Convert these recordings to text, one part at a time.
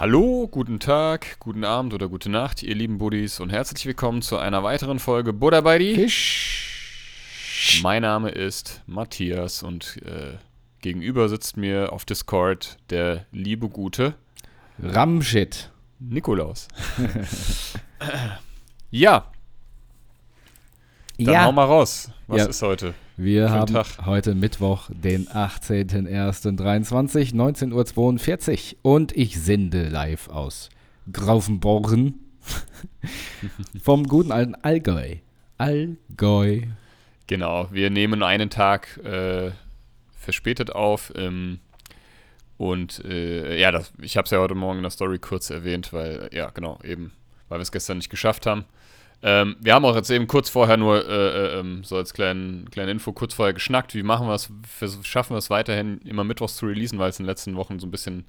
Hallo, guten Tag, guten Abend oder gute Nacht, ihr lieben Buddies und herzlich willkommen zu einer weiteren Folge Buddha bei die Fisch. Mein Name ist Matthias und äh, gegenüber sitzt mir auf Discord der liebe gute Ramshit. Nikolaus. ja, dann hau mal raus. Was Ja. ist heute? Wir Schönen haben Tag. heute Mittwoch, den 18.01.23, 19.42 Uhr und ich sende live aus Graufenborn vom guten alten Allgäu. Allgäu. Genau, wir nehmen einen Tag äh, verspätet auf. Ähm, und äh, ja, das, ich habe es ja heute Morgen in der Story kurz erwähnt, weil, ja, genau, eben, weil wir es gestern nicht geschafft haben. Ähm, wir haben auch jetzt eben kurz vorher nur, äh, äh, ähm, so als kleinen, kleine Info, kurz vorher geschnackt, wie machen wir es, schaffen wir es weiterhin immer mittwochs zu releasen, weil es in den letzten Wochen so ein bisschen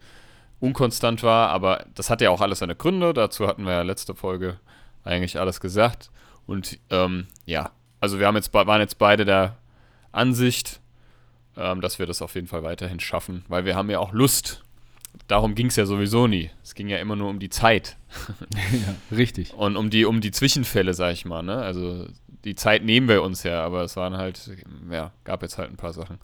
unkonstant war, aber das hat ja auch alles seine Gründe, dazu hatten wir ja letzte Folge eigentlich alles gesagt. Und ähm, ja, also wir haben jetzt, waren jetzt beide der Ansicht, ähm, dass wir das auf jeden Fall weiterhin schaffen, weil wir haben ja auch Lust. Darum ging es ja sowieso nie. Es ging ja immer nur um die Zeit ja, richtig. und um die, um die Zwischenfälle, sag ich mal. Ne? Also die Zeit nehmen wir uns ja, aber es waren halt, ja, gab jetzt halt ein paar Sachen.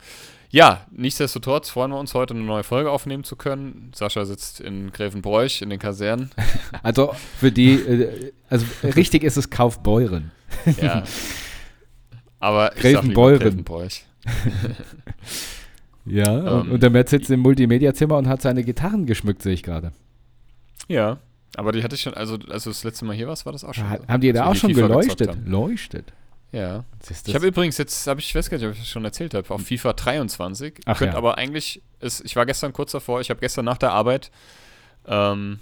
Ja, nichtsdestotrotz freuen wir uns heute eine neue Folge aufnehmen zu können. Sascha sitzt in Gräfenbräuch in den Kasernen. Also für die, äh, also richtig ist es Kaufbeuren. Ja. Aber Gräfenbeuren. Gräfenbräuch. Ja, und, Ähm, und der Matt sitzt im Multimedia-Zimmer und hat seine Gitarren geschmückt, sehe ich gerade. Ja, aber die hatte ich schon, also als du das letzte Mal hier warst, war das auch schon. so. Haben die da auch schon FIFA geleuchtet? Leuchtet. Ja. Ich habe übrigens jetzt, habe ich, ich weiß gar nicht, ob ich das schon erzählt habe, auf FIFA 23. Ach Könnt ja. aber eigentlich, ist, ich war gestern kurz davor, ich habe gestern nach der Arbeit ähm,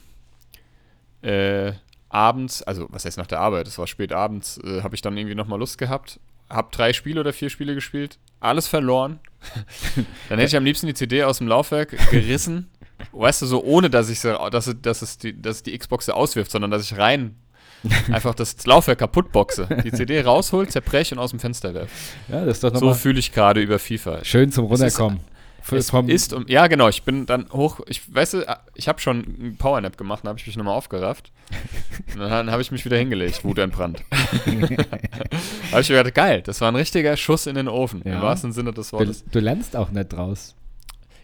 äh, abends, also was heißt nach der Arbeit, es war spät abends, äh, habe ich dann irgendwie nochmal Lust gehabt, habe drei Spiele oder vier Spiele gespielt, alles verloren. dann hätte ich am liebsten die CD aus dem Laufwerk gerissen, weißt du, so ohne, dass ich sie, dass, es- dass, es die, dass die Xbox sie auswirft, sondern dass ich rein einfach das Laufwerk kaputt boxe, die CD raushol, zerbrech und aus dem Fenster werfe. Ja, das ist doch So nochmal fühle ich gerade über FIFA. schön zum Runterkommen. F- Es vom- ist um, ja genau, ich bin dann hoch, ich weißt du, ich habe schon einen Powernap gemacht, dann habe ich mich nochmal aufgerafft. Und dann habe ich mich wieder hingelegt, wutentbrannt. habe ich mir gedacht, geil, das war ein richtiger Schuss in den Ofen, Ja. im wahrsten Sinne des du, Wortes. du lernst auch nicht draus.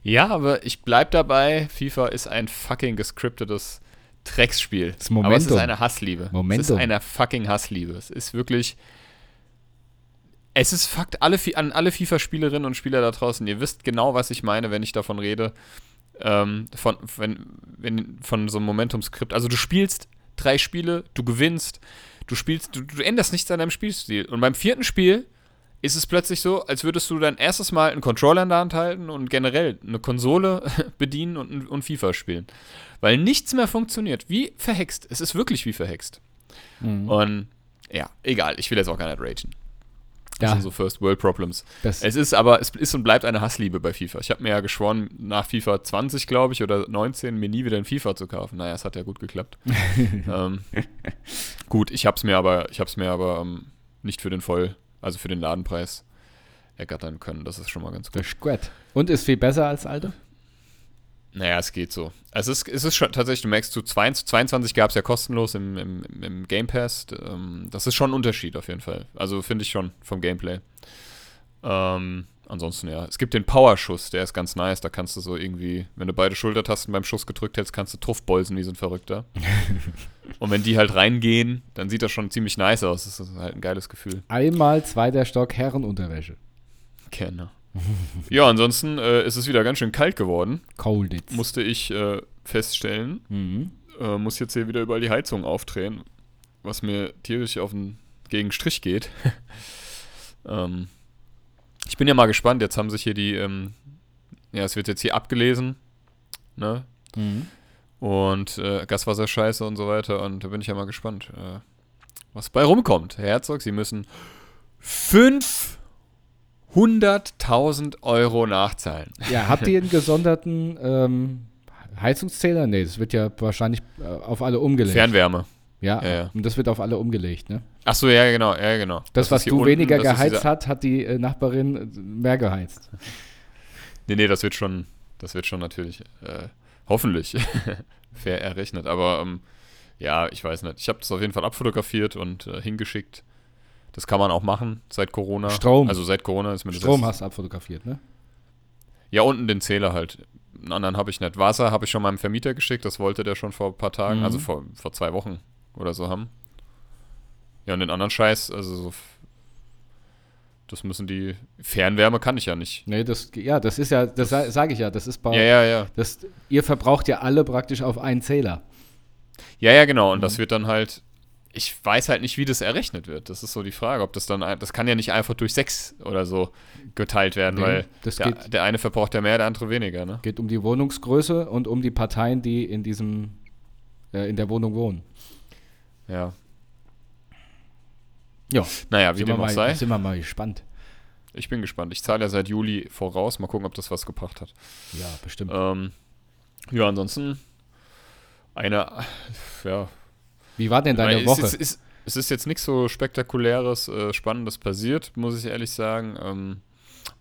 Ja, aber ich bleib dabei, FIFA ist ein fucking gescriptetes Drecksspiel. Das Aber es ist Momentum. eine Hassliebe. Es Momentum. ist eine fucking Hassliebe. Es ist wirklich. Es ist Fakt, alle, an alle FIFA-Spielerinnen und Spieler da draußen, ihr wisst genau, was ich meine, wenn ich davon rede. Ähm, von, wenn, wenn, von so einem Momentum-Skript. Also du spielst drei Spiele, du gewinnst, du spielst, du, du änderst nichts an deinem Spielstil. Und beim vierten Spiel ist es plötzlich so, als würdest du dein erstes Mal einen Controller in der Hand halten und generell eine Konsole bedienen und, und FIFA spielen. Weil nichts mehr funktioniert. Wie verhext. Es ist wirklich wie verhext. Mhm. Und ja, egal, ich will jetzt auch gar nicht ragen. Das Ja. sind so First World Problems. Das, Es ist aber, es ist und bleibt eine Hassliebe bei FIFA. Ich habe mir ja geschworen, nach FIFA 20, glaube ich, oder 19, mir nie wieder ein FIFA zu kaufen. Naja, es hat ja gut geklappt. ähm, gut, ich habe es mir aber, ich mir aber ähm, nicht für den Voll, also für den Ladenpreis ergattern können. Das ist schon mal ganz gut. das ist gut. Und ist viel besser als alte? Naja, es geht so. Es ist, es ist schon tatsächlich, du merkst, zu 22, 22 gab es ja kostenlos im, im, im Game Pass. Ähm, das ist schon ein Unterschied auf jeden Fall. Also finde ich schon vom Gameplay. Ähm, ansonsten ja. Es gibt den Powerschuss, der ist ganz nice. Da kannst du so irgendwie, wenn du beide Schultertasten beim Schuss gedrückt hältst, kannst du Truffbolzen wie so ein Verrückter. Und wenn die halt reingehen, dann sieht das schon ziemlich nice aus. Das ist halt ein geiles Gefühl. Einmal zweiter Stock Herrenunterwäsche. Gerne. Ja, ansonsten äh, ist es wieder ganz schön kalt geworden. Cold it. Musste ich äh, feststellen. Mhm. äh, muss jetzt hier wieder überall die Heizung aufdrehen, was mir tierisch auf den gegen Strich geht. ähm, ich bin ja mal gespannt, jetzt haben sich hier die, ähm, ja, es wird jetzt hier abgelesen, ne? Mhm. Und äh, Gaswasserscheiße und so weiter. Und da bin ich ja mal gespannt, äh, was bei rumkommt. Herr Herzog, Sie müssen 500.000 Euro nachzahlen. Ja, habt ihr einen gesonderten, ähm, Heizungszähler? Nee, das wird ja wahrscheinlich äh, auf alle umgelegt. Fernwärme. ja, Ja, ja. und das wird auf alle umgelegt, ne? Ach so, ja, genau, ja, genau. Das, ist was du unten, weniger das geheizt hat, hat die äh, Nachbarin äh, mehr geheizt. Nee, nee, das wird schon, das wird schon natürlich, äh, hoffentlich fair errechnet. Aber ähm, ja, ich weiß nicht. Ich habe das auf jeden Fall abfotografiert und äh, hingeschickt. Das kann man auch machen seit Corona. Strom. Also seit Corona ist mir das Strom hast du abfotografiert, ne? Ja, unten den Zähler halt. Einen anderen habe ich nicht. Wasser habe ich schon meinem Vermieter geschickt. Das wollte der schon vor ein paar Tagen, Mhm. also vor, vor zwei Wochen oder so haben. Ja, und den anderen Scheiß, also so. Das müssen die. Fernwärme kann ich ja nicht. Nee, das, ja, das ist ja, das sage ich ja, das ist bei, Ja, ja, ja. das, ihr verbraucht ja alle praktisch auf einen Zähler. Ja, ja, genau. Und Mhm. das wird dann halt. Ich weiß halt nicht, wie das errechnet wird. Das ist so die Frage, ob das dann. Das kann ja nicht einfach durch sechs oder so geteilt werden, Nee, weil der, der eine verbraucht ja mehr, der andere weniger, ne? Geht um die Wohnungsgröße und um die Parteien, die in diesem, äh, in der Wohnung wohnen. Ja. Ja, Naja, wie dem auch sei. sind wir mal gespannt. Ich bin gespannt. Ich zahle ja seit Juli voraus. Mal gucken, ob das was gebracht hat. Ja, bestimmt. Ähm, ja, ansonsten eine, ja. Wie war denn deine es, Woche? Ist, ist, es ist jetzt nichts so spektakuläres, äh, Spannendes passiert, muss ich ehrlich sagen. Ähm,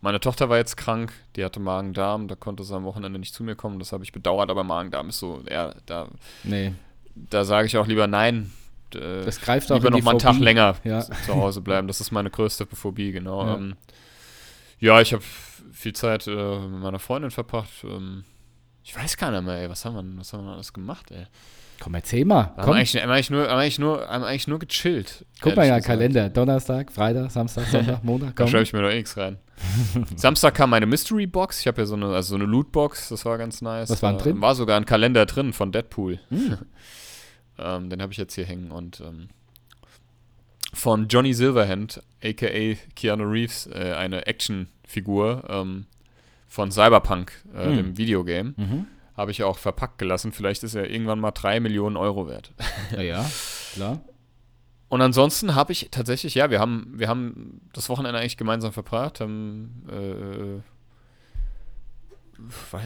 meine Tochter war jetzt krank, die hatte Magen-Darm, da konnte sie am Wochenende nicht zu mir kommen, das habe ich bedauert, aber Magen-Darm ist so, ja, da, nee, da sage ich auch lieber nein. Äh, das greift auch lieber noch mal einen Tag länger Ja. zu Hause bleiben. Das ist meine größte Phobie, genau. Ja. Ähm, ja ich habe viel Zeit äh, mit meiner Freundin verbracht. Ähm, ich weiß gar nicht mehr, ey, was haben wir, was haben wir alles gemacht, ey? Komm, erzähl mal. Wir haben Komm, eigentlich, haben eigentlich, nur, haben eigentlich, nur, haben eigentlich nur gechillt. guck mal ja, gesagt. Kalender. Donnerstag, Freitag, Samstag, Sonntag, Montag. Da Komm. schreibe ich mir noch eh nichts rein. Samstag kam meine Mystery Box. Ich habe ja so eine, also so eine Loot-Box, das war ganz nice. Was war Da drin? War sogar ein Kalender drin von Deadpool. Hm. ähm, den habe ich jetzt hier hängen und ähm, von Johnny Silverhand, aka Keanu Reeves, äh, eine Actionfigur ähm, von Cyberpunk, äh, Hm. dem Videogame, Mhm. Habe ich auch verpackt gelassen. Vielleicht ist er irgendwann mal drei Millionen Euro wert. Ja, ja, klar. Und ansonsten habe ich tatsächlich, ja, wir haben, wir haben das Wochenende eigentlich gemeinsam verbracht, haben, äh,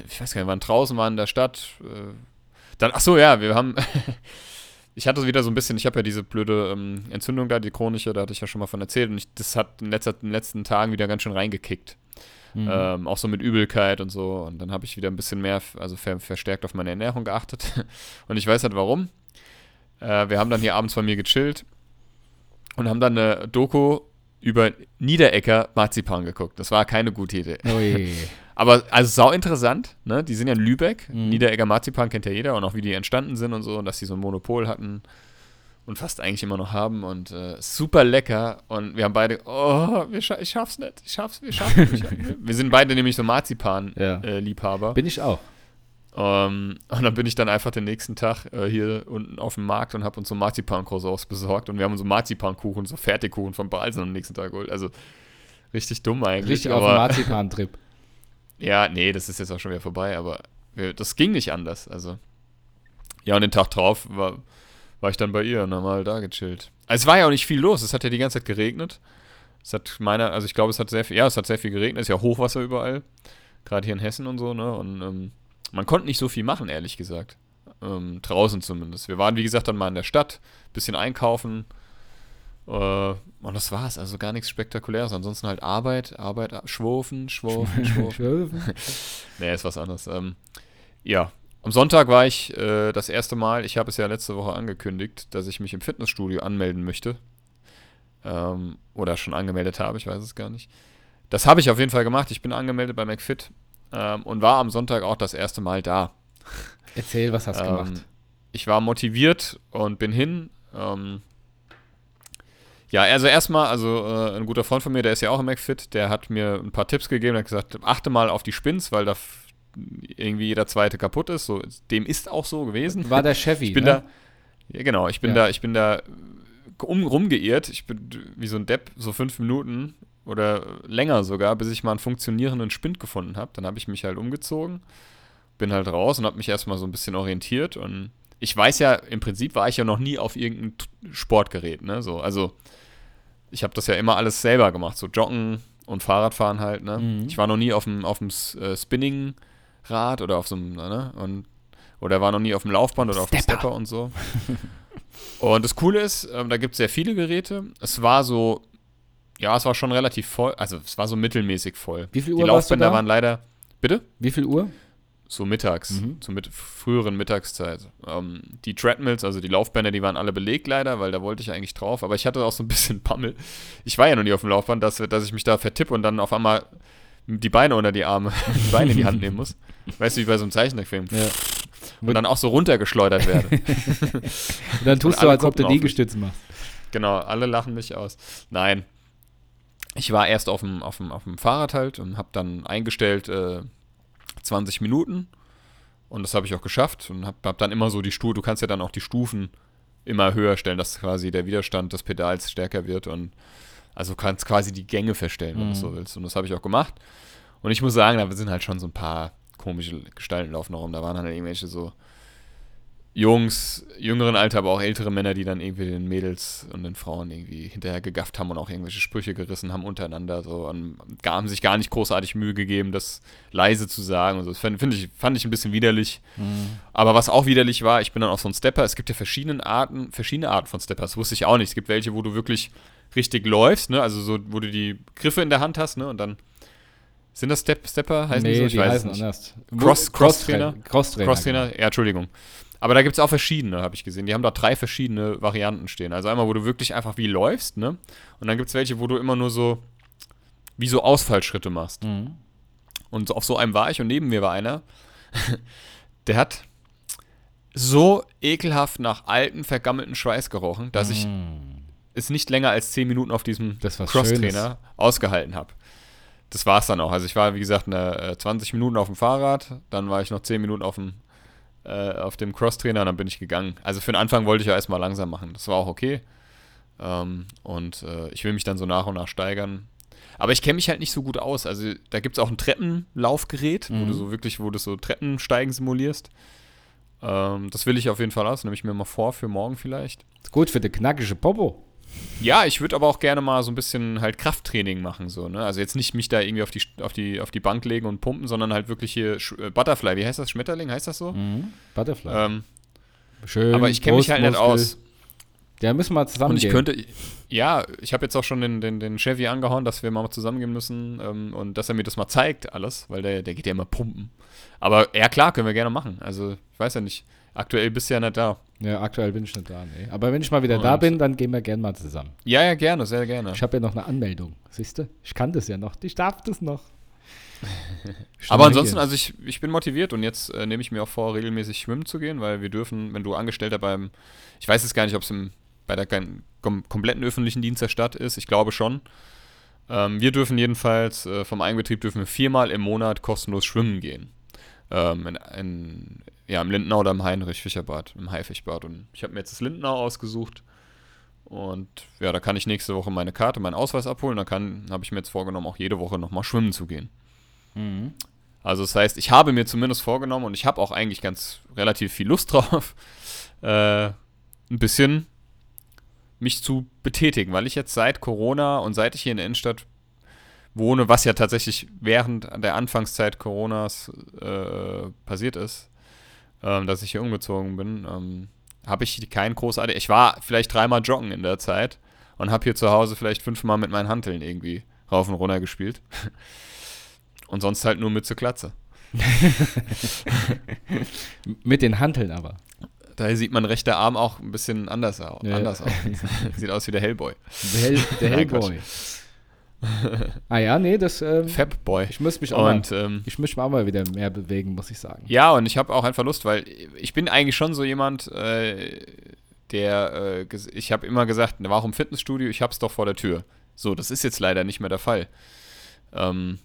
ich weiß gar nicht, wir waren draußen, waren in der Stadt. Äh, dann, ach so, ja, wir haben, ich hatte wieder so ein bisschen, ich habe ja diese blöde ähm, Entzündung da, die chronische, da hatte ich ja schon mal von erzählt und ich, das hat in, letzter, in den letzten Tagen wieder ganz schön reingekickt. Mhm. Ähm, auch so mit Übelkeit und so. Und dann habe ich wieder ein bisschen mehr, also ver verstärkt auf meine Ernährung geachtet. Und ich weiß nicht warum. Äh, wir haben dann hier abends bei mir gechillt und haben dann eine Doku über Niederecker Marzipan geguckt. Das war keine gute Idee. Ui. Aber also sau interessant, ne? Die sind ja in Lübeck. Mhm. Niederegger Marzipan kennt ja jeder und auch wie die entstanden sind und so und dass die so ein Monopol hatten und fast eigentlich immer noch haben und äh, super lecker und wir haben beide, oh, wir scha ich schaff's nicht, ich schaff's, wir schaffen nicht. wir sind beide nämlich so Ja. Marzipan-Liebhaber. Bin ich auch. Ähm, und dann bin ich dann einfach den nächsten Tag äh, hier unten auf dem Markt und habe uns so Marzipan-Croissants besorgt und wir haben uns so Marzipankuchen, so Fertigkuchen von Balsen am nächsten Tag geholt. Also richtig dumm eigentlich. Richtig auf dem aber Marzipan-Trip. ja, nee, das ist jetzt auch schon wieder vorbei, aber wir, das ging nicht anders. Also ja, und den Tag drauf war, war ich dann bei ihr und haben mal da gechillt. Also, es war ja auch nicht viel los. Es hat ja die ganze Zeit geregnet. Es hat meiner, also ich glaube, es hat sehr viel, ja, es hat sehr viel geregnet. Es ist ja Hochwasser überall. Gerade hier in Hessen und so, ne? Und ähm, man konnte nicht so viel machen, ehrlich gesagt. Ähm, draußen zumindest. Wir waren, wie gesagt, dann mal in der Stadt, bisschen einkaufen. Äh, und das war's. Also gar nichts Spektakuläres. Ansonsten halt Arbeit, Arbeit, schwurfen, schwurfen, schwurfen. Nee, ist was anderes. Ähm, ja, am Sonntag war ich äh, das erste Mal, ich habe es ja letzte Woche angekündigt, dass ich mich im Fitnessstudio anmelden möchte. Ähm, oder schon angemeldet habe, ich weiß es gar nicht. Das habe ich auf jeden Fall gemacht. Ich bin angemeldet bei McFit ähm, und war am Sonntag auch das erste Mal da. Erzähl, was hast du Ähm, gemacht? Ich war motiviert und bin hin. Ähm, ja, also erstmal, also äh, ein guter Freund von mir, der ist ja auch im McFit, der hat mir ein paar Tipps gegeben, hat gesagt, achte mal auf die Spins, weil da irgendwie jeder zweite kaputt ist. So, dem ist auch so gewesen. War der Chevy, Ich bin ne? da, ja genau, ich bin Ja. da, ich bin da um, rumgeirrt. Ich bin wie so ein Depp, so fünf Minuten oder länger sogar, bis ich mal einen funktionierenden Spind gefunden habe. Dann habe ich mich halt umgezogen, bin halt raus und habe mich erstmal so ein bisschen orientiert und ich weiß ja, im Prinzip war ich ja noch nie auf irgendeinem Sportgerät, ne? So, also ich habe das ja immer alles selber gemacht, so Joggen und Fahrradfahren halt, ne? Mhm. Ich war noch nie auf dem auf dem S- Spinningrad oder auf so einem, ne? Und oder war noch nie auf dem Laufband oder auf dem Stepper. Stepper und so. und das Coole ist, ähm, da gibt es sehr viele Geräte. Es war so, ja, es war schon relativ voll, also es war so mittelmäßig voll. Wie viel Die Uhr du Laufbänder waren leider, bitte? Wie viel Uhr? So mittags, Mhm. zur mit früheren Mittagszeit. Ähm, die Treadmills, also die Laufbänder, die waren alle belegt leider, weil da wollte ich eigentlich drauf. Aber ich hatte auch so ein bisschen Pammel. Ich war ja noch nie auf dem Laufband, dass, dass ich mich da vertippe und dann auf einmal die Beine unter die Arme, die Beine in die Hand nehmen muss. Weißt du, wie bei so einem Zeichentrickfilm. Ja. Und dann auch so runtergeschleudert werde. Und dann tust Und du, als ob du. Liegestütze machst. Genau, alle lachen mich aus. Nein. Ich war erst auf dem, auf dem, auf dem Fahrrad halt und habe dann eingestellt äh, 20 Minuten. Und das habe ich auch geschafft und habe hab dann immer so die Stufe, du kannst ja dann auch die Stufen immer höher stellen, dass quasi der Widerstand des Pedals stärker wird und also kannst quasi die Gänge verstellen, wenn du Mhm. so willst. Und das habe ich auch gemacht. Und ich muss sagen, da sind halt schon so ein paar komische Gestalten laufen noch rum. Da waren halt irgendwelche so Jungs, jüngeren Alter, aber auch ältere Männer, die dann irgendwie den Mädels und den Frauen irgendwie hinterher gegafft haben und auch irgendwelche Sprüche gerissen haben untereinander. So und haben sich gar nicht großartig Mühe gegeben, das leise zu sagen. Und so. Das fand, ich, fand ich ein bisschen widerlich. Aber was auch widerlich war, ich bin dann auf so ein Stepper. Es gibt ja verschiedene Arten, verschiedene Arten von Steppers. Wusste ich auch nicht. Es gibt welche, wo du wirklich richtig läufst, ne? Also so, wo du die Griffe in der Hand hast, ne? Und dann sind das Step Stepper? Heißen die so? nee, Ich die weiß es heißen nicht. anders. Cross- Cross-Trainer? Cross-Trainer. Crosstrainer, ja, Entschuldigung. Aber da gibt es auch verschiedene, habe ich gesehen. Die haben da drei verschiedene Varianten stehen. Also einmal, wo du wirklich einfach wie läufst, ne? Und dann gibt es welche, wo du immer nur so wie so Ausfallschritte machst. genau. Mhm. Und auf so einem war ich und neben mir war einer, der hat so ekelhaft nach alten, vergammelten Schweiß gerochen, dass ich Mhm. Es nicht länger als 10 Minuten auf diesem Crosstrainer ausgehalten habe. Das war es dann auch. Also ich war, wie gesagt, eine, äh, 20 Minuten auf dem Fahrrad, dann war ich noch 10 Minuten auf dem, äh, auf dem Crosstrainer und dann bin ich gegangen. Also für den Anfang wollte ich ja erstmal langsam machen. Das war auch okay. Ähm, und äh, ich will mich dann so nach und nach steigern. Aber ich kenne mich halt nicht so gut aus. Also da gibt es auch ein Treppenlaufgerät, wo Mhm. du so wirklich, wo du so Treppensteigen simulierst. Ähm, das will ich auf jeden Fall aus. Nehme ich mir mal vor für morgen vielleicht. Ist gut für die knackige Popo. Ja, ich würde aber auch gerne mal so ein bisschen halt Krafttraining machen, so, ne? Also jetzt nicht mich da irgendwie auf die, auf die, auf die Bank legen und pumpen, sondern halt wirklich hier Sch äh, Butterfly, wie heißt das? Schmetterling, heißt das so? Mhm. Butterfly. Ähm, Schön. aber ich kenne mich halt nicht aus. Ja, müssen wir zusammen Und ich könnte, ja, ich habe jetzt auch schon den, den, den Chevy angehauen, dass wir mal zusammengehen müssen ähm, und dass er mir das mal zeigt, alles, weil der, der geht ja immer pumpen. Aber ja, klar, können wir gerne machen. Also, ich weiß ja nicht. Aktuell bist du ja nicht da. Ja, aktuell bin ich nicht da, nee. Aber wenn ich mal wieder da Und- bin, dann gehen wir gerne mal zusammen. Ja, ja, gerne, sehr gerne. Ich habe ja noch eine Anmeldung, siehst du? Ich kann das ja noch. Ich darf das noch. Aber ansonsten, also ich, ich bin motiviert und jetzt äh, nehme ich mir auch vor, regelmäßig schwimmen zu gehen, weil wir dürfen, wenn du Angestellter beim, ich weiß jetzt gar nicht, ob es bei der kom kompletten öffentlichen Dienst der Stadt ist, ich glaube schon. Ähm, wir dürfen jedenfalls, äh, vom Eigenbetrieb dürfen wir viermal im Monat kostenlos schwimmen gehen. Ähm, in, in, ja, im Lindenau oder im Heinrich-Fischerbad, im Haifischbad. Und ich habe mir jetzt das Lindenau ausgesucht. Und ja, da kann ich nächste Woche meine Karte, meinen Ausweis abholen. Da habe ich mir jetzt vorgenommen, auch jede Woche nochmal schwimmen zu gehen. Mhm. Also das heißt, ich habe mir zumindest vorgenommen und ich habe auch eigentlich ganz relativ viel Lust drauf, äh, ein bisschen mich zu betätigen, weil ich jetzt seit Corona und seit ich hier in der Innenstadt wohne, was ja tatsächlich während der Anfangszeit Coronas äh, passiert ist, ähm, dass ich hier umgezogen bin, ähm, habe ich keinen großartig. Ich war vielleicht dreimal joggen in der Zeit und habe hier zu Hause vielleicht fünfmal mit meinen Hanteln irgendwie rauf und runter gespielt. Und sonst halt nur mit zur Klatze. Mit den Hanteln aber. Da sieht mein rechter Arm auch ein bisschen anders, au Ja. anders aus. Sieht aus wie der Hellboy. Der, Hell, der Hellboy. ah ja, nee, das. Ähm, Fabboy. ich muss mich auch mal, Und ähm, ich muss mich auch mal wieder mehr bewegen, muss ich sagen. ja, und ich habe auch einfach Lust, weil ich bin eigentlich schon so jemand, äh, der, äh, ich habe immer gesagt, warum Fitnessstudio? Ich hab's doch vor der Tür. So, das ist jetzt leider nicht mehr der Fall. Ähm,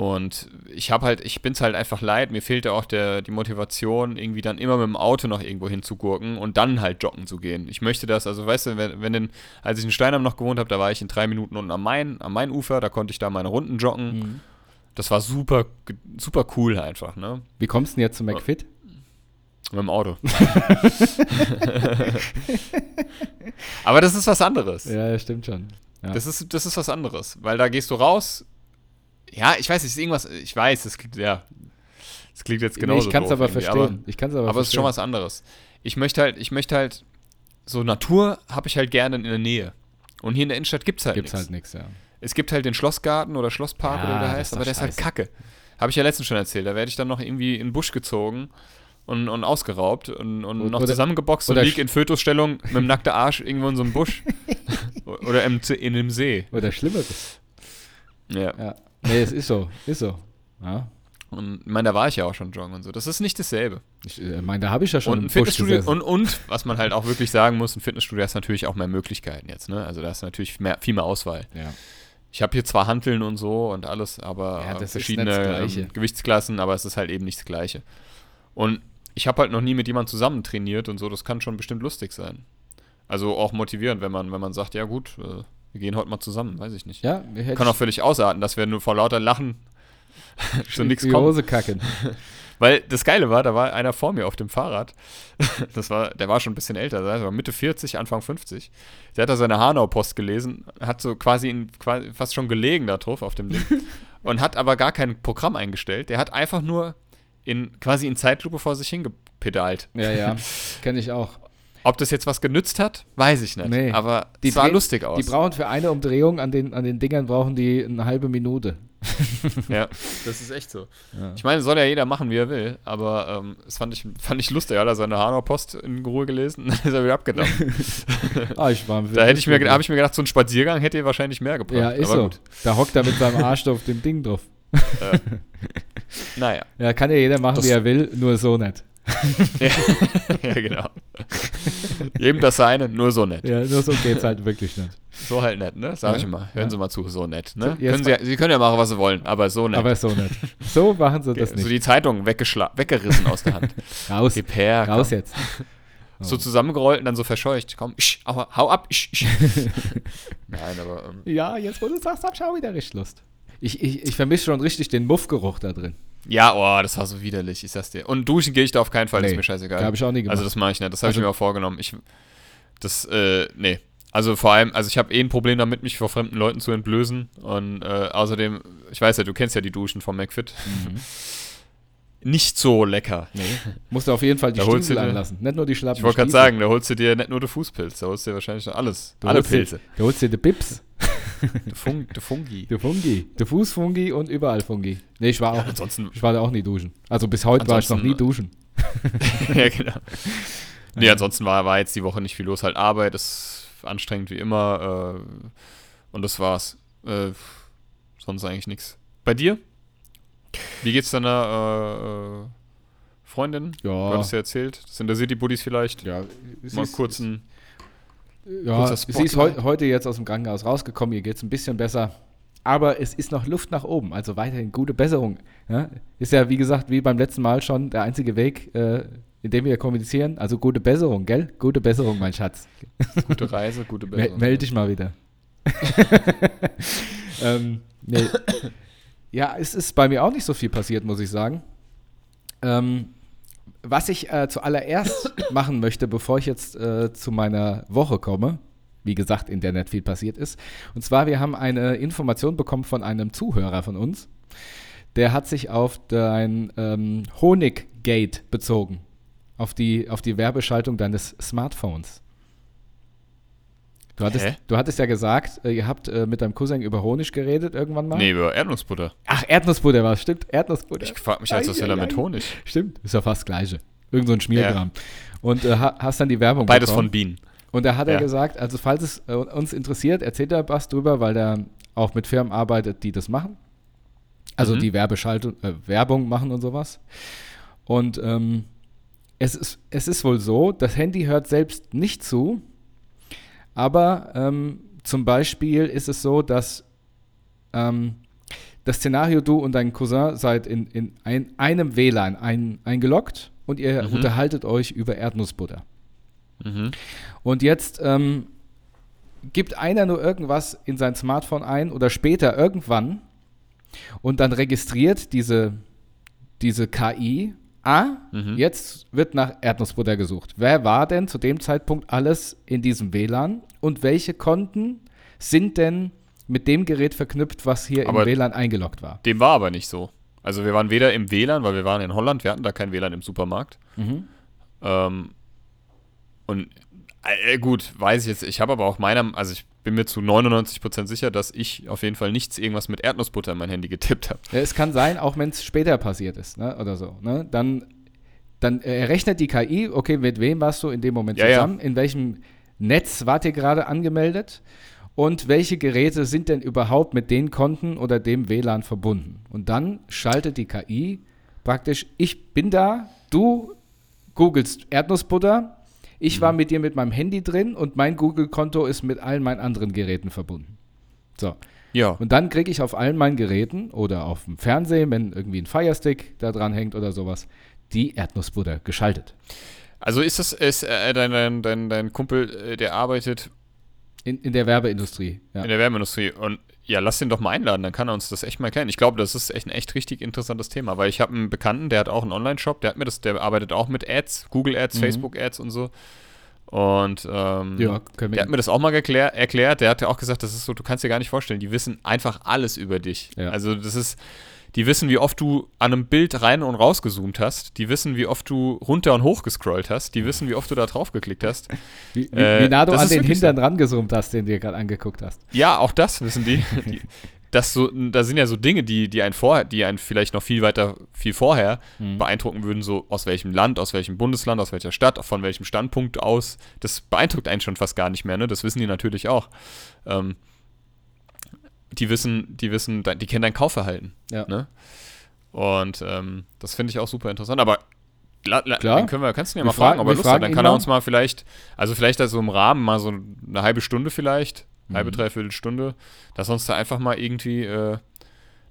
und ich habe halt, ich bin's halt einfach leid, mir fehlte auch der, die Motivation, irgendwie dann immer mit dem Auto noch irgendwo hinzugurken und dann halt joggen zu gehen. Ich möchte das, also weißt du, wenn, wenn denn, als ich in Steinheim noch gewohnt habe, da war ich in drei Minuten unten am Main, am Mainufer, da konnte ich da meine Runden joggen. Mhm. Das war super, super cool einfach, ne? Wie kommst du denn jetzt zu McFit? Mit dem Auto. Aber das ist was anderes. Ja, stimmt schon. Ja. Das ist, das ist was anderes, weil da gehst du raus. Ja, ich weiß, es ist irgendwas, ich weiß, es gibt, ja. Das klingt jetzt Nee, genauso ich kann es aber verstehen. ich kann es aber, Aber, aber es ist schon was anderes. Ich möchte halt, ich möchte halt, so Natur habe ich halt gerne in der Nähe. Und hier in der Innenstadt gibt es halt Gibt's nichts. halt nichts, ja. Es gibt halt den Schlossgarten oder Schlosspark Ja, oder wie der heißt, aber der ist halt scheiße. kacke. Habe ich ja letztens schon erzählt. Da werde ich dann noch irgendwie in den Busch gezogen und, und ausgeraubt und, und Oder- noch zusammengeboxt und oder lieg sch- in Fötusstellung mit dem nackten Arsch irgendwo in so einem Busch. oder im, in einem See. Oder Schlimmeres. Ja. Ja. Nee, es ist so. Ist so. Ja. Und ich meine, da war ich ja auch schon joggen und so. Das ist nicht dasselbe. Ich äh, meine, da habe ich ja schon und ein Fitnessstudio und, und was man halt auch wirklich sagen muss, ein Fitnessstudio hast natürlich auch mehr Möglichkeiten jetzt, ne? Also da du natürlich mehr, viel mehr Auswahl. ja. Ich habe hier zwar Hanteln und so und alles, aber Ja, ist verschiedene ähm, Gewichtsklassen, aber es ist halt eben nicht das Gleiche. Und ich habe halt noch nie mit jemandem zusammen trainiert und so, das kann schon bestimmt lustig sein. Also auch motivierend, wenn man, wenn man sagt, ja gut, äh, wir gehen heute mal zusammen, weiß ich nicht. Ja, Kann auch völlig ausarten, dass wir nur vor lauter Lachen zu nichts kommen. Hose kacken. Weil das Geile war, da war einer vor mir auf dem Fahrrad. Das war, der war schon ein bisschen älter, der war Mitte 40, Anfang 50. Der hat da seine Hanau-Post gelesen, hat so quasi, in, quasi fast schon gelegen da drauf auf dem Ding und hat aber gar kein Programm eingestellt. Der hat einfach nur in quasi in Zeitlupe vor sich hingepedalt. Ja, ja. Kenne ich auch. Ob das jetzt was genützt hat, weiß ich nicht. Nee. Aber Die es sah lustig aus. Die brauchen für eine Umdrehung an den, an den Dingern brauchen die eine halbe Minute. Ja, das ist echt so. Ja. Ich meine, soll ja jeder machen, wie er will, aber ähm, das fand ich, fand ich lustig. Er hat er seine Hanau-Post in Ruhe gelesen, dann ist er wieder abgedacht. Ah, ich war Da hätte ich mir, habe ich mir gedacht, so ein Spaziergang hätte ihr wahrscheinlich mehr gebracht. Ja, ist aber so. gut. Da hockt er mit seinem Arsch auf dem Ding drauf. Naja. Ja, kann ja jeder machen, Das- wie er will, nur so nicht. ja, ja, genau. Jedem das seine, nur so nett. Ja, nur so geht's halt wirklich nicht. So halt nett, ne? Sag Ja. ich mal. Hören Ja. Sie mal zu, so nett, ne? So, können Sie, Sie können ja machen, was Sie wollen, aber so nett. Aber so nicht. So machen sie das so nicht. die Zeitung weggerissen aus der Hand. Raus, Gib her, raus komm. jetzt. So zusammengerollt und dann so verscheucht. Komm, isch, hau, hau ab. Isch, isch. Nein, aber ähm, Ja, jetzt wo du sagst, hab ich auch wieder richtig Lust. Ich, ich, ich vermisse schon richtig den Muffgeruch da drin. Ja, oh, das war so widerlich, ich sag's dir. Und duschen gehe ich da auf keinen Fall, das Nee, ist mir scheißegal. Habe ich auch nie gemacht. Also das mache ich nicht, das habe Also- ich mir auch vorgenommen. Ich, das, äh, nee. Also vor allem, also ich habe eh ein Problem damit, mich vor fremden Leuten zu entblößen. Und äh, außerdem, ich weiß ja, du kennst ja die Duschen vom McFit. Nicht so lecker. nee. Musst du auf jeden Fall die Da Stiefel du anlassen. Nicht nur die Schlappen. Ich wollte gerade sagen, da holst du dir nicht nur den Fußpilz, da holst du dir wahrscheinlich noch alles. Du alle holst dir- Pilze. Du holst dir die Bips, Der Fung, der Fungi. der Fungi, der Fußfungi und überall Fungi. Nee, ich war Ja, auch, ansonsten, ich war da auch nie duschen. Also bis heute war ich noch nie duschen. ja, genau. Nee, ansonsten war, war jetzt die Woche nicht viel los. Halt Arbeit ist anstrengend wie immer. Äh, und das war's. Äh, sonst eigentlich nichts. Bei dir? Wie geht's deiner äh, äh, Freundin? Du Ja, hattest ja erzählt. Das sind der City Buddies vielleicht. ja, Mal kurz ein. Ja, sie ist heu heute jetzt aus dem Krankenhaus rausgekommen, ihr geht es ein bisschen besser. Aber es ist noch Luft nach oben, also weiterhin gute Besserung. Ja? Ist ja, wie gesagt, wie beim letzten Mal schon der einzige Weg, äh, in dem wir kommunizieren. Also gute Besserung, gell? Gute Besserung, mein Schatz. Gute Reise, gute Besserung. meld dich mal wieder. ähm, nee. Ja, es ist bei mir auch nicht so viel passiert, muss ich sagen. Ähm, was ich äh, zuallererst machen möchte, bevor ich jetzt äh, zu meiner Woche komme, wie gesagt, in der nicht viel passiert ist. Und zwar, wir haben eine Information bekommen von einem Zuhörer von uns. Der hat sich auf dein ähm, Honiggate bezogen. Auf die, auf die Werbeschaltung deines Smartphones. Du hattest, Hä? du hattest ja gesagt, äh, ihr habt äh, mit deinem Cousin über Honig geredet irgendwann mal. Nee, über Erdnussbutter. Ach, Erdnussbutter war es, stimmt. Erdnussbutter. Ich frage mich, als was Ei, will er mit. Honig? Stimmt, ist ja fast das Gleiche. Irgend so ein Schmierkram. Und äh, ha- hast dann die Werbung Beides bekommen. von Bienen. Und da hat er Ja. gesagt, also falls es äh, uns interessiert, erzählt er was drüber, weil er auch mit Firmen arbeitet, die das machen. Also Mhm. die Werbeschaltung, äh, Werbung machen und sowas. Und ähm, es, ist, es ist wohl so, das Handy hört selbst nicht zu, aber ähm, zum Beispiel ist es so, dass ähm, das Szenario, du und dein Cousin seid in, in ein, einem WLAN ein, eingeloggt und ihr Mhm. unterhaltet euch über Erdnussbutter. Mhm. Und jetzt ähm, gibt einer nur irgendwas in sein Smartphone ein oder später irgendwann und dann registriert diese, diese KI, ah, Mhm. jetzt wird nach Erdnussbutter gesucht. Wer war denn zu dem Zeitpunkt alles in diesem WLAN und welche Konten sind denn mit dem Gerät verknüpft, was hier Aber- im WLAN eingeloggt war? Dem war aber nicht so. Also wir waren weder im WLAN, weil wir waren in Holland, wir hatten da kein WLAN im Supermarkt. Mhm. Ähm, und äh, gut, weiß ich jetzt, ich habe aber auch meiner, also ich bin mir zu 99% sicher, dass ich auf jeden Fall nichts irgendwas mit Erdnussbutter in mein Handy getippt habe. Ja, es kann sein, auch wenn es später passiert ist, ne? Oder so. Ne? Dann, dann äh, errechnet die KI, okay, mit wem warst du in dem Moment Ja, ja. zusammen, in welchem Netz wart ihr gerade angemeldet und welche Geräte sind denn überhaupt mit den Konten oder dem WLAN verbunden. Und dann schaltet die KI praktisch, ich bin da, du googelst Erdnussbutter, ich Mhm. war mit dir mit meinem Handy drin und mein Google-Konto ist mit allen meinen anderen Geräten verbunden. So. Ja. Und dann kriege ich auf allen meinen Geräten oder auf dem Fernsehen, wenn irgendwie ein Firestick da dran hängt oder sowas, die Erdnussbutter geschaltet. Also ist das, ist äh, dein, dein, dein, dein Kumpel, äh, der arbeitet In, in der Werbeindustrie. Ja. in der Werbeindustrie und ja, lass ihn doch mal einladen, dann kann er uns das echt mal erklären. Ich glaube, das ist echt ein echt richtig interessantes Thema, weil ich habe einen Bekannten, der hat auch einen Online-Shop, der hat mir das, der arbeitet auch mit Ads, Google Ads, Mhm. Facebook Ads und so. Und ähm, ja, der hat mir das auch mal geklär, erklärt. Der hat ja auch gesagt, das ist so, du kannst dir gar nicht vorstellen, die wissen einfach alles über dich. Ja. Also das ist, die wissen, wie oft du an einem Bild rein und rausgezoomt hast. Die wissen, wie oft du runter und hoch gescrollt hast. Die wissen, wie oft du da drauf geklickt hast. wie, wie, äh, wie nah du an den Hintern rangezoomt hast, den du dir gerade angeguckt hast. Ja, auch das wissen die. die das so, da sind ja so Dinge, die, die einen vorher, die einen vielleicht noch viel weiter, viel vorher Mhm. beeindrucken würden, so aus welchem Land, aus welchem Bundesland, aus welcher Stadt, von welchem Standpunkt aus. Das beeindruckt einen schon fast gar nicht mehr, ne? Das wissen die natürlich auch. Ähm, die wissen, die wissen, die kennen dein Kaufverhalten. Ja. Ne? Und ähm, das finde ich auch super interessant. Aber la, la, Klar. den können wir, kannst du ihn ja mal fragen, fragen- ob er Lust hat. Dann kann er uns mal vielleicht, also vielleicht also im Rahmen mal so eine halbe Stunde vielleicht, halbe, Mhm. dreiviertel Stunde, dass er uns da einfach mal irgendwie äh,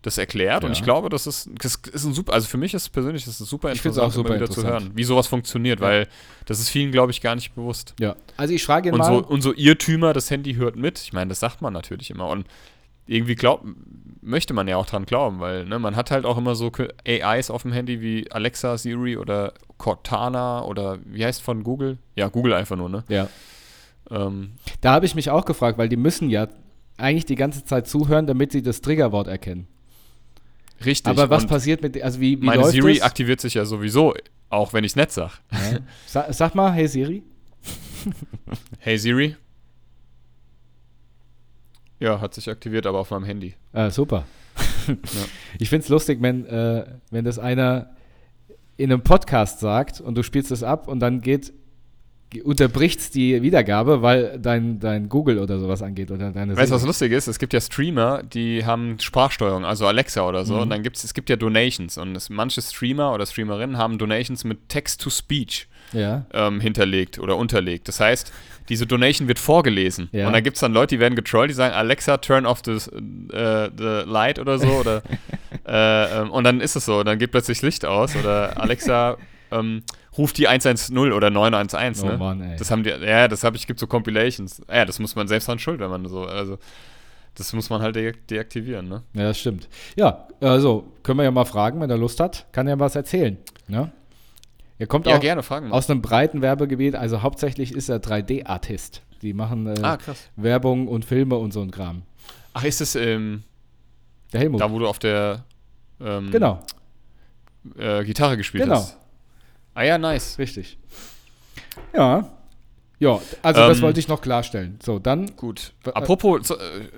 das erklärt. Und Ja. ich glaube, das ist, das ist ein super, also für mich ist persönlich das ist super find's auch super wieder zu interessant. hören, wie sowas funktioniert, Ja. weil das ist vielen, glaube ich, gar nicht bewusst. Ja. Also ich frage ihn Und mal. so, und so Irrtümer, das Handy hört mit. Ich meine, das sagt man natürlich immer. Und irgendwie glaubt, möchte man ja auch dran glauben, weil ne, man hat halt auch immer so AIs auf dem Handy wie Alexa, Siri oder Cortana oder wie heißt von Google? Ja, Google einfach nur, ne? ja. Ähm, Da habe ich mich auch gefragt, weil die müssen ja eigentlich die ganze Zeit zuhören, damit sie das Triggerwort erkennen. richtig. Aber was passiert mit, also wie, wie meine Siri das? aktiviert sich ja sowieso, auch wenn ich es nicht sag. Ja. Sa sag mal, hey Siri. Hey Siri. Ja, hat sich aktiviert, aber auf meinem Handy. Äh, super. Ich finde es lustig, wenn, äh, wenn das einer in einem Podcast sagt und du spielst es ab und dann geht, unterbricht die Wiedergabe, weil dein, dein Google oder sowas angeht oder deine Weißt du, was lustig ist? Es gibt ja Streamer, die haben Sprachsteuerung, also Alexa oder so, Mhm. und dann gibt es, gibt ja Donations und es, manche Streamer oder Streamerinnen haben Donations mit Text-to-Speech Ja. ähm, hinterlegt oder unterlegt. Das heißt, diese Donation wird vorgelesen Ja. und dann gibt es dann Leute, die werden getrollt, die sagen, Alexa, turn off the, äh, the light oder so oder äh, ähm, und dann ist es so, dann geht plötzlich Licht aus oder Alexa ähm, ruft die 110 oder 911, Oh ne? Mann, ey. Das haben die, ja, das habe ich, gibt so Compilations. Ja, das muss man selbst dran schuld, wenn man so, also das muss man halt de deaktivieren, ne? Ja, das stimmt. Ja, also können wir ja mal fragen, wenn er Lust hat, kann er was erzählen. Ne? Er kommt Ja, auch gerne, fragen. aus einem breiten Werbegebiet, also hauptsächlich ist er 3D-Artist. Die machen äh, ah. Werbung und Filme und so ein Kram. Ach, ist es ähm, Der Helmut. da, wo du auf der ähm, genau, äh, Gitarre gespielt Genau. hast? Ah ja, nice. richtig. Ja. Ja, also das Ähm, wollte ich noch klarstellen. So, dann, Gut. Äh, Apropos, so, äh,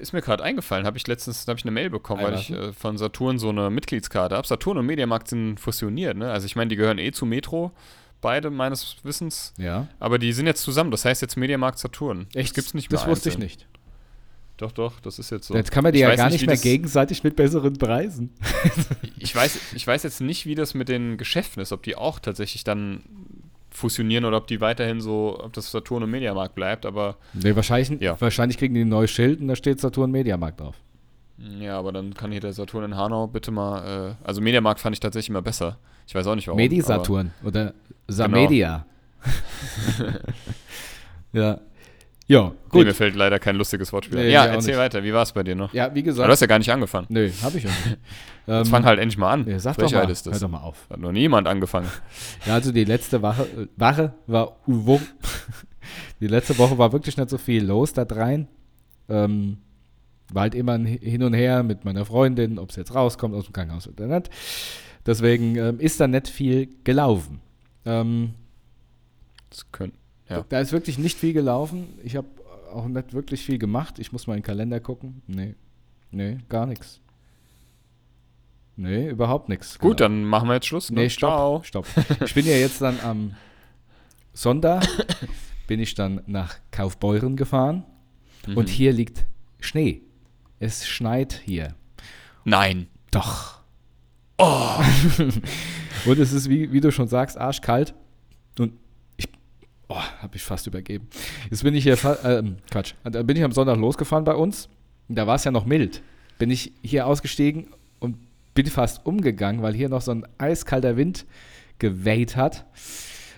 ist mir gerade eingefallen, habe ich letztens hab ich eine Mail bekommen, weil ich Einlassen. äh, von Saturn so eine Mitgliedskarte habe. Saturn und Mediamarkt sind fusioniert, ne? Also ich meine, die gehören eh zu Metro, beide meines Wissens. ja. Aber die sind jetzt zusammen, das heißt jetzt Mediamarkt Saturn. Echt? Das gibt's nicht Das mehr wusste ich einzeln. nicht. Doch, doch, das ist jetzt so. Jetzt kann man die Ich ja gar nicht, mehr gegenseitig mit besseren Preisen. Ich weiß, ich weiß jetzt nicht, wie das mit den Geschäften ist, ob die auch tatsächlich dann fusionieren oder ob die weiterhin so, ob das Saturn und Mediamarkt bleibt, aber Nee, wahrscheinlich, Ja. wahrscheinlich kriegen die ein neues Schild und da steht Saturn Mediamarkt drauf. ja, aber dann kann hier der Saturn in Hanau bitte mal, äh, also Mediamarkt fand ich tatsächlich immer besser. Ich weiß auch nicht warum. Medi-Saturn oder Genau. Samedia. ja. Ja, aber- Nee, gut. mir fällt leider kein lustiges Wortspiel. ein. Nee, ja, erzähl weiter, wie war es bei dir noch? ja, wie Aber du gesagt. hast ja gar nicht angefangen. Nö, hab ich ja nicht. Jetzt ähm, fang halt endlich mal an. ja, sag doch mal, ist das. hör doch mal auf. Hat noch niemand angefangen. Ja, also die letzte Woche, äh, Woche war Uwo. Die letzte Woche war wirklich nicht so viel los da drein. Ähm, war halt immer hin und her mit meiner Freundin, ob es jetzt rauskommt aus dem Krankenhaus oder nicht. Deswegen ähm, ist da nicht viel gelaufen. Ähm, Das können, Ja. Da ist wirklich nicht viel gelaufen. Ich habe auch nicht wirklich viel gemacht. Ich muss mal in den Kalender gucken. Nee. Nee, gar nichts. Nee, überhaupt nichts. Gut, genau. dann machen wir jetzt Schluss. Ne? Nee, stopp. Stopp. Ich bin ja jetzt dann am Sonntag bin ich dann nach Kaufbeuren gefahren Mhm. und hier liegt Schnee. Es schneit hier. Nein. Doch. Oh. und es ist, wie, wie du schon sagst, arschkalt. Und oh, habe ich fast übergeben. Jetzt bin ich hier, ähm, Quatsch, da bin ich am Sonntag losgefahren bei uns. Da war es ja noch mild. Bin ich hier ausgestiegen und bin fast umgegangen, weil hier noch so ein eiskalter Wind geweht hat.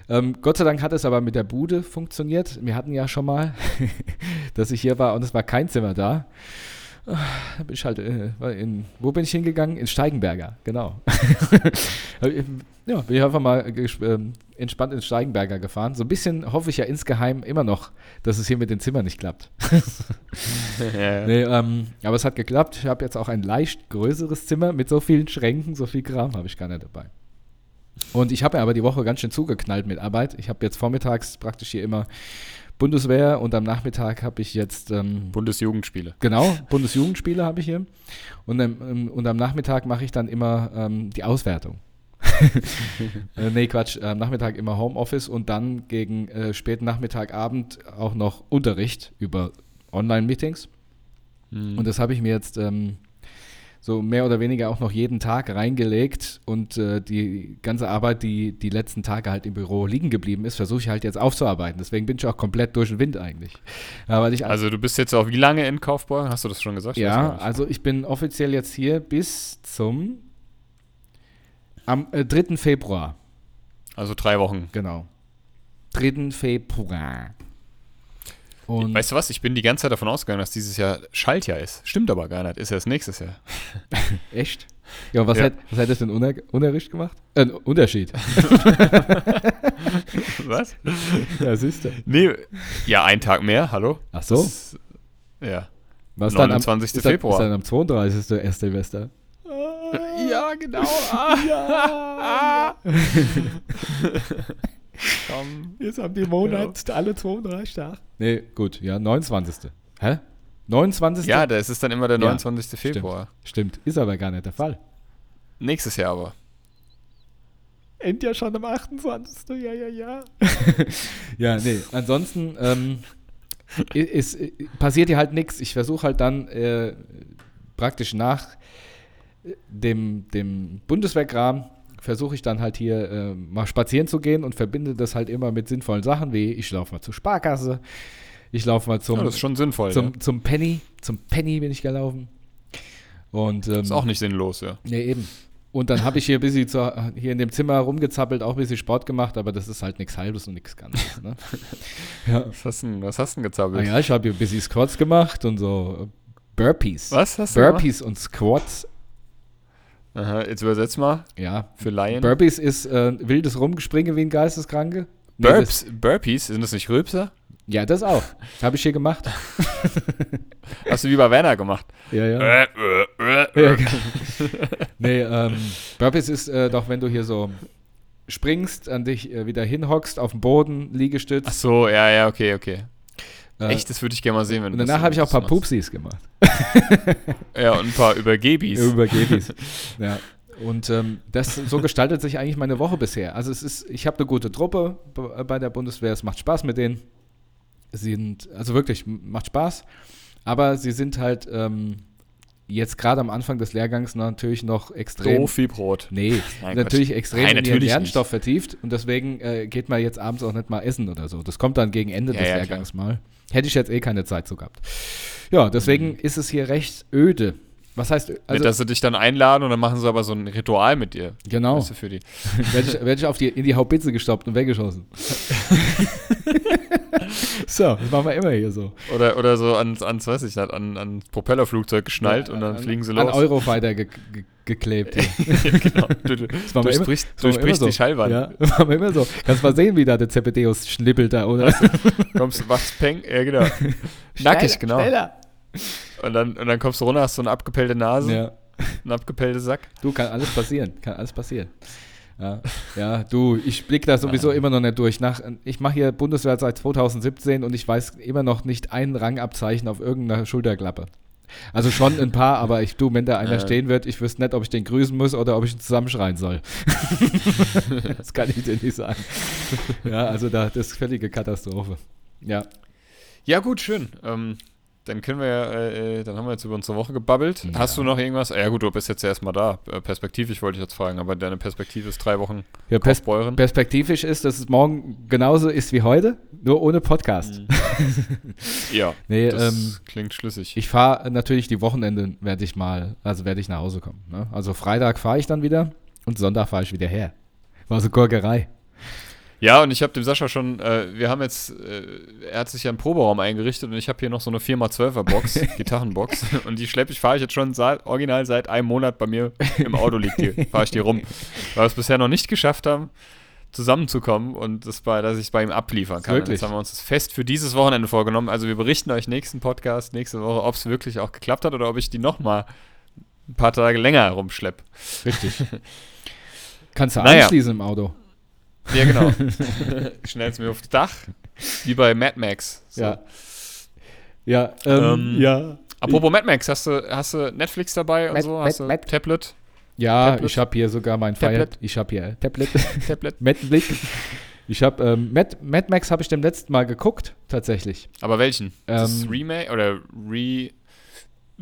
Ähm, Gott sei Dank hat es aber mit der Bude funktioniert. Wir hatten ja schon mal, dass ich hier war und es war kein Zimmer da. Da bin ich halt, äh, war in, wo bin ich hingegangen? In Steigenberger, genau. ja, bin ich einfach mal ähm, entspannt in Steigenberger gefahren. So ein bisschen hoffe ich ja insgeheim immer noch, dass es hier mit den Zimmern nicht klappt. Nee, ähm, aber es hat geklappt. Ich habe jetzt auch ein leicht größeres Zimmer mit so vielen Schränken, so viel Kram habe ich gar nicht dabei. Und ich habe ja aber die Woche ganz schön zugeknallt mit Arbeit. Ich habe jetzt vormittags praktisch hier immer Bundeswehr und am Nachmittag habe ich jetzt ähm, Bundesjugendspiele. Genau, Bundesjugendspiele habe ich hier. Und, am- und am Nachmittag mache ich dann immer ähm, die Auswertung. äh, nee, Quatsch, am Nachmittag immer Homeoffice und dann gegen äh, späten Nachmittag, Abend auch noch Unterricht über Online-Meetings. Mhm. Und das habe ich mir jetzt ähm, so mehr oder weniger auch noch jeden Tag reingelegt und äh, die ganze Arbeit, die die letzten Tage halt im Büro liegen geblieben ist, versuche ich halt jetzt aufzuarbeiten. Deswegen bin ich auch komplett durch den Wind eigentlich. Weil ich also du bist jetzt auch wie lange in Kaufbeuren? Hast du das schon gesagt? Ja, also ich bin offiziell jetzt hier bis zum am äh, 3. Februar. also drei Wochen. Genau. 3. Februar. Und Weißt du was? Ich bin die ganze Zeit davon ausgegangen, dass dieses Jahr Schaltjahr ist. Stimmt aber gar nicht. Ist erst nächstes Jahr. echt? Ja, und was, Ja. Hätt, was hättest du denn Uner Unterricht gemacht? Äh, Unterschied. was? ja, siehst du. Nee, ja, ein Tag mehr. Hallo? Ach so. Das, ja. Was 29. Ist dann, Februar. ist dann am 32. erst Silvester. Ja, genau. Ja. Komm. Jetzt haben die Monate alle 32 Tage. Nee, gut, ja, 29. Hä? 29. Ja, das ist dann immer der Ja, 29. Februar. Stimmt, ist aber gar nicht der Fall. Nächstes Jahr aber. End ja schon am 28. Ja, ja, ja. ja, nee, ansonsten ähm, ist, passiert hier halt nichts. Ich versuche halt dann äh, praktisch nach äh, dem, dem Bundeswehrkram versuche ich dann halt hier äh, mal spazieren zu gehen und verbinde das halt immer mit sinnvollen Sachen wie ich laufe mal zur Sparkasse, ich laufe mal zum, ja, das ist schon sinnvoll. zum, ja. zum Penny, zum Penny bin ich gelaufen. Und ähm, Ist auch nicht sinnlos, ja. Nee, eben. Und dann habe ich hier ein bisschen zu, hier in dem Zimmer rumgezappelt, auch ein bisschen Sport gemacht, aber das ist halt nichts Halbes und nichts Ganzes. Ne? ja. Was hast du denn, was hast denn Ah gezappelt? ja, ich habe hier ein bisschen Squats gemacht und so Burpees. Was hast du Burpees und Squats. Aha, jetzt übersetz mal Ja. für Laien. Burpees ist äh, wildes Rumgespringe wie ein Geisteskranke. Nee, Burps, Burpees, sind das nicht Rülpser? Ja, das auch. Habe ich hier gemacht. Hast du wie bei Werner gemacht? Ja, ja. Äh, äh, Ja, äh. genau. nee, ähm, Burpees ist äh, doch, wenn du hier so springst, an dich äh, wieder hinhockst, auf dem Boden, Liegestütz. Ach so, ja, ja, okay, okay. Äh, Echt, das würde ich gerne mal sehen, wenn Und du danach habe ich auch ein paar machst. Pupsis gemacht. Ja, und ein paar Übergebis. Über Gebis. ja. Und ähm, das so gestaltet sich eigentlich meine Woche bisher. Also es ist, ich habe eine gute Truppe bei der Bundeswehr. Es macht Spaß mit denen. Sie sind, also wirklich, macht Spaß. Aber sie sind halt ähm, jetzt gerade am Anfang des Lehrgangs natürlich noch extrem. Profi-Brot. Nee, Nein, natürlich Quatsch. extrem Nein, in ihren natürlich Lernstoff vertieft und deswegen äh, geht man jetzt abends auch nicht mal essen oder so. Das kommt dann gegen Ende Ja, des ja, Lehrgangs mal. Hätte ich jetzt eh keine Zeit zu gehabt. Ja, deswegen ist es hier recht öde. Was heißt, Also, dass sie dich dann einladen und dann machen sie aber so ein Ritual mit dir. genau, Weißt du, für die. werde ich, werd ich auf die, in die Haubitze gestoppt und weggeschossen. so, das machen wir immer hier so. Oder, oder so ans, ans weiß ich nicht, an, an Propellerflugzeug geschnallt und dann an, fliegen sie An los. Eurofighter ge ge geklebt. Hier. genau. Du, du, Das machen wir immer- immer durchbrichst so. die Schallwand. Ja, das wir immer so. Kannst mal sehen, wie da der Zebedeus schnippelt da, oder? Kommst, machst Peng, ja genau. Nackig, genau. Schneller. Und dann, und dann kommst du runter, hast so eine abgepellte Nase, Ja. einen abgepellten Sack. Du, kann alles passieren. Kann alles passieren. Ja, ja du, ich blicke da sowieso immer noch nicht durch. Nach, ich mache hier Bundeswehr seit 2017 und ich weiß immer noch nicht ein Rangabzeichen auf irgendeiner Schulterklappe. Also schon ein paar, aber ich, du, wenn da einer Ja. stehen wird, ich wüsste nicht, ob ich den grüßen muss oder ob ich ihn zusammenschreien soll. das kann ich dir nicht sagen. Ja, also da, das ist völlige Katastrophe. Ja. Ja, gut, schön. Ähm, dann können wir ja, äh, äh, dann haben wir jetzt über unsere Woche gebabbelt. Ja. Hast du noch irgendwas? Ja gut, du bist jetzt erstmal da. Äh, perspektivisch wollte ich jetzt fragen, aber deine Perspektive ist drei Wochen ja pers Kaufbeuren. perspektivisch ist, dass es morgen genauso ist wie heute, nur ohne Podcast. Ja, Nee, das ähm, klingt schlüssig. Ich fahre natürlich die Wochenende, werde ich mal, also werde ich nach Hause kommen. Ne? Also Freitag fahre ich dann wieder und Sonntag fahre ich wieder her. War so Gurkerei. Ja, und ich habe dem Sascha schon, äh, wir haben jetzt, äh, er hat sich ja einen Proberaum eingerichtet und ich habe hier noch so eine 4x12er Box, Gitarrenbox und die schleppe ich, fahre ich jetzt schon seit, original seit einem Monat bei mir im Auto liegt die, fahre ich die rum, weil wir es bisher noch nicht geschafft haben, zusammenzukommen und das bei, dass ich es bei ihm abliefern kann. Wirklich? Jetzt haben wir uns das fest für dieses Wochenende vorgenommen, also wir berichten euch nächsten Podcast, nächste Woche, ob es wirklich auch geklappt hat oder ob ich die nochmal ein paar Tage länger rumschleppe. Richtig. Kannst du Naja. anschließen im Auto. Ja, genau. Schnellst mir aufs Dach, wie bei Mad Max. So. Ja. Ja, ähm, Ähm, ja. Apropos Mad Max, hast du, hast du Netflix dabei und Mad- so? Mad- Hast du Mad- Tablet? Ja, Tablet? ich habe hier sogar mein Fire. Tablet? Ich habe hier Tablet. Tablet? Madblick. Ich habe ähm, Mad, Mad Max habe ich dem letzten Mal geguckt, tatsächlich. Aber welchen? das Ähm, Remake oder Re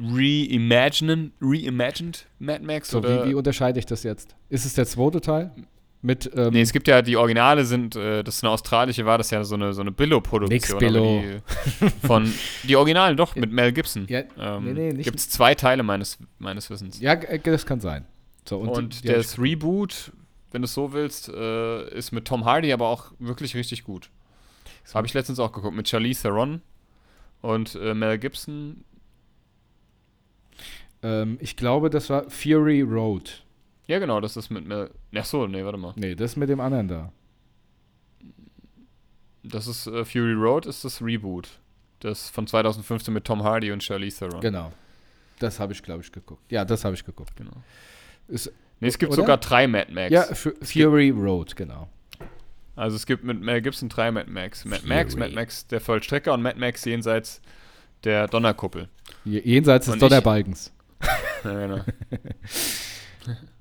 Reimaginen, Reimagined Mad Max So, oder? wie, wie unterscheide ich das jetzt? Ist es der zweite Teil? Mit, ähm, nee, es gibt ja die Originale sind, äh, das ist eine australische, war das ja so eine so eine Billo-Produktion. Billo. Die, von die Originalen doch mit Mel Gibson. Ja, ähm, nee, nee, Gibt es zwei Teile meines meines Wissens. ja, das kann sein. So, Und, die- die ich das Reboot, wenn du es so willst, äh, ist mit Tom Hardy aber auch wirklich richtig gut. Habe ich letztens auch geguckt, mit Charlize Theron und äh, Mel Gibson. Ähm, ich glaube, das war Fury Road. Ja, genau, das ist mit Mel. Ach so, nee, warte mal. Nee, das mit dem anderen da. Das ist äh, Fury Road, ist das Reboot. Das von 2015 mit Tom Hardy und Charlize Theron. Genau. Das habe ich, glaube ich, geguckt. Ja, das habe ich geguckt. Genau. Ist, Nee, es gibt Oder? sogar drei Mad Max. ja, Fu- Fury Road, genau. Also es gibt mit Mel Gibson drei Mad Max. Mad Max, Fury. Mad Max der Vollstrecker und Mad Max jenseits der Donnerkuppel. Je- Jenseits des Donnerbalkens. Ja, genau.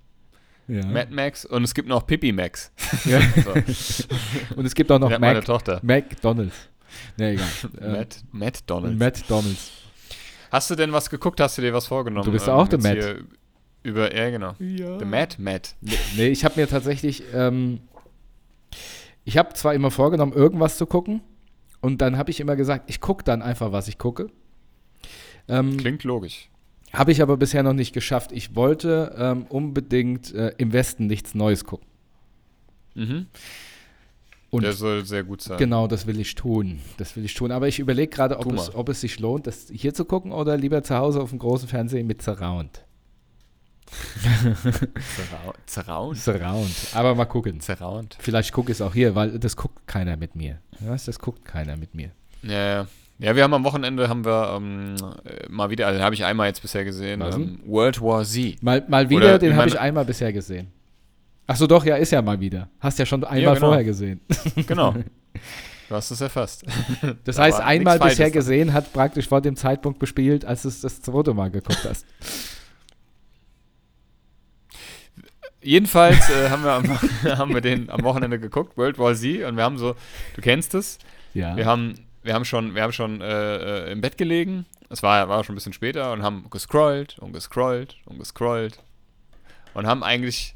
Ja. Mad Max und es gibt noch Pippi Max. Ja. Und es gibt auch noch hat meine Mac, Tochter. McDonalds. Nee, egal. Matt, Matt Donald. McDonalds. Hast du denn was geguckt? Hast du dir was vorgenommen? Du bist auch der jetzt Matt. Über, ja, genau. Ja. The Matt, Matt. Nee, ich habe mir tatsächlich, ähm, ich habe zwar immer vorgenommen, irgendwas zu gucken, und dann habe ich immer gesagt, ich gucke dann einfach, was ich gucke. Ähm, Klingt logisch. Habe ich aber bisher noch nicht geschafft. Ich wollte ähm, unbedingt äh, im Westen nichts Neues gucken. Mhm. Und Der soll sehr gut sein. genau, das will ich tun. Das will ich tun. Aber ich überlege gerade, ob es, ob es sich lohnt, das hier zu gucken oder lieber zu Hause auf dem großen Fernseher mit Surround. Zerraunt. Surround. Aber mal gucken. Zerraunt. Vielleicht gucke ich es auch hier, weil das guckt keiner mit mir. Das guckt keiner mit mir. Ja, ja. Ja, wir haben am Wochenende haben wir ähm, äh, mal wieder, also habe ich einmal jetzt bisher gesehen, ähm, World War Z. Mal, mal wieder, Oder den habe ich einmal bisher gesehen. Ach so, doch, ja, ist ja mal wieder. Hast ja schon einmal Ja, genau. vorher gesehen. Genau. Du hast es erfasst. Das Da heißt, einmal bisher gesehen hat praktisch vor dem Zeitpunkt bespielt, als du es das zweite Mal geguckt hast. Jedenfalls äh, haben, wir am, haben wir den am Wochenende geguckt, World War Z, und wir haben so, du kennst es, Ja. wir haben, wir haben schon, wir haben schon äh, äh, im Bett gelegen, es war, war schon ein bisschen später, und haben gescrollt und gescrollt und gescrollt und haben eigentlich,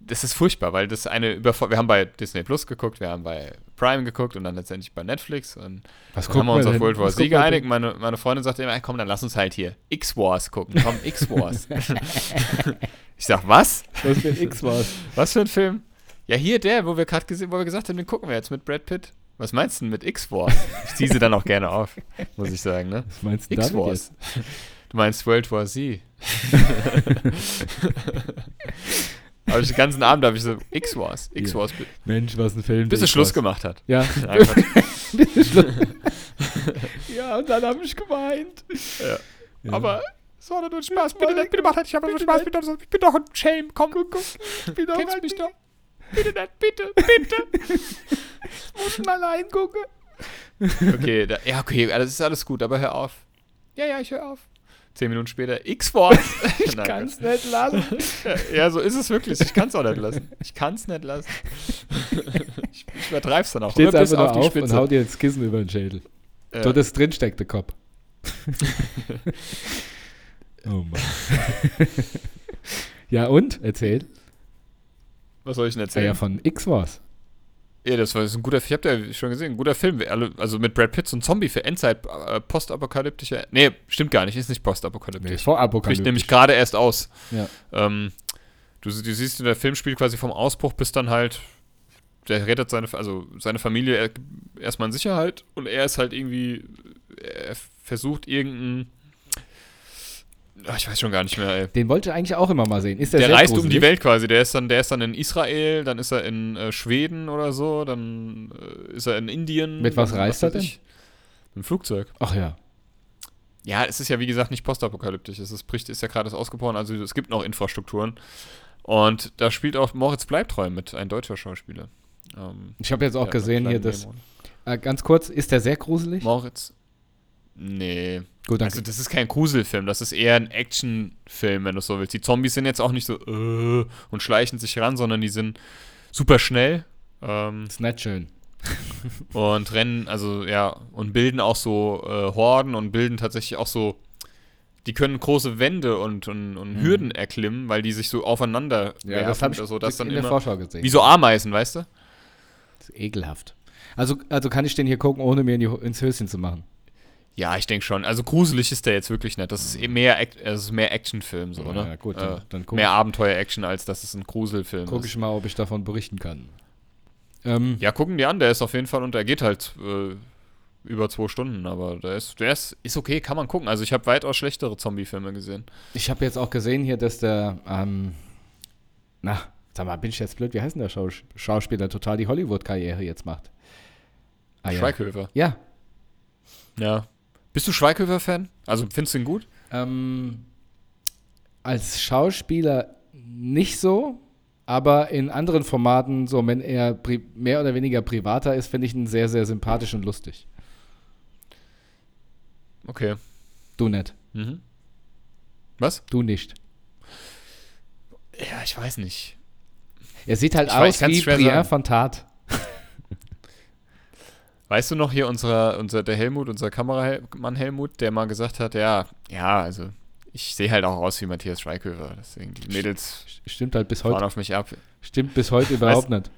das ist furchtbar, weil das eine Überfor wir haben bei Disney Plus geguckt, wir haben bei Prime geguckt und dann letztendlich bei Netflix und Was dann haben wir uns auf World War Z geeinigt. Meine, meine Freundin sagte immer, "Ey, komm, dann lass uns halt hier X-Wars gucken. Komm, X-Wars. ich sag, was? Was für ein X war's? Was für ein Film? Ja, hier der, wo wir gerade gesehen, wo wir gesagt haben, den gucken wir jetzt mit Brad Pitt. Was meinst du denn mit X-Wars? Ich ziehe sie dann auch gerne auf, muss ich sagen, ne? Was meinst du X-Wars. Du meinst World War Z. Aber ich den ganzen Abend habe ich so X-Wars, X-Wars, bi- Mensch, was ein Film. bis es Schluss gemacht hat. Ja. Ja, und dann habe ich geweint. Ja. Ja. Aber es war nur Spaß. Bitte nicht, bitte mach das. Ich habe nur Spaß. Bitte, ich bin doch ein Shame. Komm, guck, guck. Ich bin doch Kennst mich doch. Bitte nicht, bitte, bitte. muss mal reingucken. Okay, da, ja, okay, das ist alles gut, aber hör auf. Ja, ja, ich höre auf. Zehn Minuten später, X-Force. Ich kann's nicht lassen. Ja, so ist es wirklich. Ich kann es auch nicht lassen. Ich kann es nicht lassen. Ich, ich übertreib's dann auch. Steht einfach nur die auf Spitze. und haut dir ins Kissen über den Schädel. Ja. Dort ist drin steckt der Kopf. oh Mann. ja, und? Erzähl. Was soll ich denn Ja, erzählen? ja, von X war's. Ja, das war das ein guter Film. Ich hab ja schon gesehen, ein guter Film. Also mit Brad Pitt, so ein Zombie für Endzeit, äh, postapokalyptischer. Nee, stimmt gar nicht, ist nicht postapokalyptisch. Nee, ist vor Bricht nämlich gerade erst aus. Ja. Ähm, du, du siehst, der Film spielt quasi vom Ausbruch bis dann halt, der rettet seine, also seine Familie er- erstmal in Sicherheit und er ist halt irgendwie, er versucht irgendeinen, ich weiß schon gar nicht mehr, ey. Den wollte ich eigentlich auch immer mal sehen. Ist der, Der reist um die gruselig? Welt quasi. Der ist dann, der ist dann in Israel, dann ist er in äh, Schweden oder so, dann äh, ist er in Indien. Mit was reist weiß er ich. Mit dem Flugzeug. Ach ja. Ja, es ist ja wie gesagt nicht postapokalyptisch. Es ist, bricht, ist ja gerade ausgebrochen, also es gibt noch Infrastrukturen. Und da spielt auch Moritz Bleibtreu mit, ein deutscher Schauspieler. Ähm, Ich habe jetzt auch gesehen hier das. Äh, ganz kurz, ist der sehr gruselig? Moritz. Nee. Gut, danke. Also das ist kein Gruselfilm, das ist eher ein Actionfilm, wenn du so willst. Die Zombies sind jetzt auch nicht so äh, und schleichen sich ran, sondern die sind super schnell. Ähm, ist nicht schön. und rennen, also ja, und bilden auch so äh, Horden und bilden tatsächlich auch so, die können große Wände und, und, und Mhm. Hürden erklimmen, weil die sich so aufeinander Ja, das habe ich also, das dann in der immer, Vorschau gesehen. wie so Ameisen, weißt du? Das ist ekelhaft. Also, also kann ich den hier gucken, ohne mir in die, ins Höschen zu machen. Ja, ich denke schon. Also gruselig ist der jetzt wirklich nicht. Das ist eh mehr, Act- äh, ist mehr Actionfilm so, ne? Ja, gut, äh, dann, dann gucke mehr Abenteuer-Action, als dass es ein Gruselfilm guck ist. ich mal, ob ich davon berichten kann. Ähm, Ja, gucken die an, der ist auf jeden Fall und der geht halt äh, über zwei Stunden, aber der ist, der ist, ist okay, kann man gucken. Also ich habe weitaus schlechtere Zombie-Filme gesehen. Ich habe jetzt auch gesehen hier, dass der, ähm, na, sag mal, bin ich jetzt blöd? Wie heißt denn der Schaus Schauspieler total die Hollywood-Karriere jetzt macht? Ah, ja. Schweighöfer. Ja. Ja. Bist du Schweighöfer-Fan? Also findest du ihn gut? Ähm, als Schauspieler nicht so, aber in anderen Formaten, so wenn er mehr oder weniger privater ist, finde ich ihn sehr, sehr sympathisch und lustig. Okay. Du nicht. Mhm. Was? Du nicht. Ja, ich weiß nicht. Er sieht halt Ich weiß, aus kann's wie sagen. von Tat. Weißt du noch hier unser, unser der Helmut, unser Kameramann Helmut, der mal gesagt hat, ja, ja, also ich sehe halt auch aus wie Matthias Schweighöfer. Deswegen die Mädels Stimmt halt bis fahren heute. auf mich ab. Stimmt bis heute überhaupt nicht.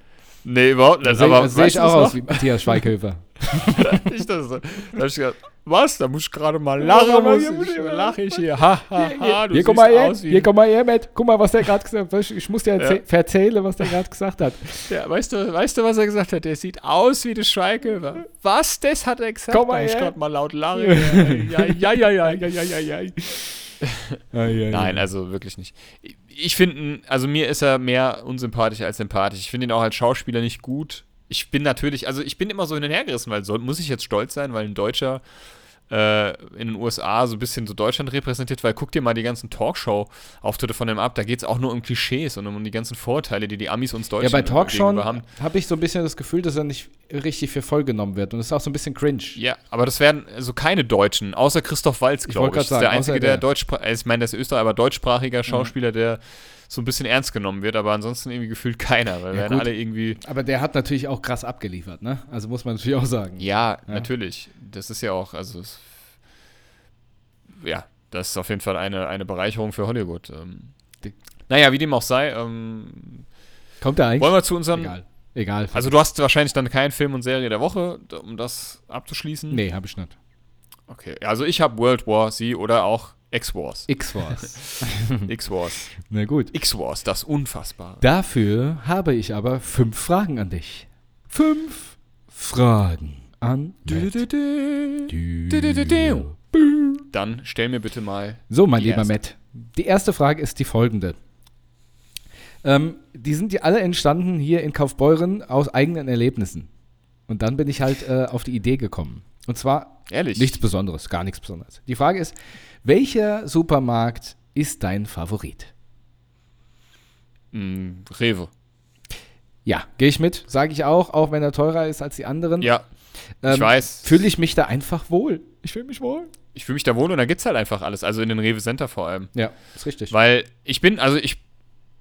Nee, überhaupt nicht. Da sehe da seh ich du auch aus wie Matthias Schweighöfer. ich das so. Da hab ich gedacht, was? Da muss ich gerade mal lachen. Ja, muss ich, ich lache ich hier. Ha, ha, ha. Du hier, komm mal her, hier, komm mal her, Matt. Guck mal, was der gerade gesagt hat. Ich muss dir Ja. erzäh- erzählen, was der gerade gesagt hat. Ja, weißt du, weißt du, was er gesagt hat? Der sieht aus wie der Schweighöfer. Was? Das hat er gesagt? Komm mal da muss ich her. gerade mal laut lachen. Ja, ja, ja, ja, ja, ja, ja, ja. Nein, also wirklich nicht. Ich finde, also mir ist er mehr unsympathisch als sympathisch. Ich finde ihn auch als Schauspieler nicht gut. Ich bin natürlich, also ich bin immer so hin und her gerissen, weil so, muss ich jetzt stolz sein, weil ein Deutscher in den USA so ein bisschen so Deutschland repräsentiert, weil guck dir mal die ganzen Talkshow-Auftritte von dem ab, da geht es auch nur um Klischees und um die ganzen Vorteile, die die Amis uns Ja, Deutschen bei Talkshowen gegenüber haben. habe ich so ein bisschen das Gefühl, dass er nicht richtig für voll genommen wird. Und das ist auch so ein bisschen cringe. Ja, aber das werden also keine Deutschen, außer Christoph Walz, Ich glaube ich. grad Das ist der einzige, der der. deutschsprachig, ich meine, der ist Österreicher, aber deutschsprachiger Schauspieler, der so ein bisschen ernst genommen wird, aber ansonsten irgendwie gefühlt keiner, weil Ja, werden alle irgendwie. Aber der hat natürlich auch krass abgeliefert, ne? Also muss man natürlich auch sagen. Ja, Ja. natürlich. Das ist ja auch, also es, ja, das ist auf jeden Fall eine, eine Bereicherung für Hollywood. Ähm, Die- naja, wie dem auch sei, ähm, Kommt der eigentlich? wollen wir zu unserem. Egal. Egal. Also du hast wahrscheinlich dann keinen Film und Serie der Woche, um das abzuschließen. nee, habe ich nicht. Okay, also ich habe World War Z oder auch X-Wars. X-Force. X-Wars. Na gut. X-Wars, das Unfassbare. Dafür habe ich aber fünf Fragen an dich. Fünf Fragen an Matt. Dann stell mir bitte mal. So, mein lieber erste. Matt. Die erste Frage ist die folgende. Ähm, die sind ja alle entstanden hier in Kaufbeuren aus eigenen Erlebnissen. Und dann bin ich halt äh, auf die Idee gekommen. Und zwar Ehrlich? Nichts Besonderes, gar nichts Besonderes. Die Frage ist, welcher Supermarkt ist dein Favorit? Mm, Rewe. Ja, gehe ich mit, sage ich auch, auch wenn er teurer ist als die anderen. Ja, ähm, ich weiß. Fühle ich mich da einfach wohl. Ich fühle mich wohl. Ich fühle mich da wohl und da gibt es halt einfach alles. Also in den Rewe Center vor allem. Ja, ist richtig. Weil ich bin, also ich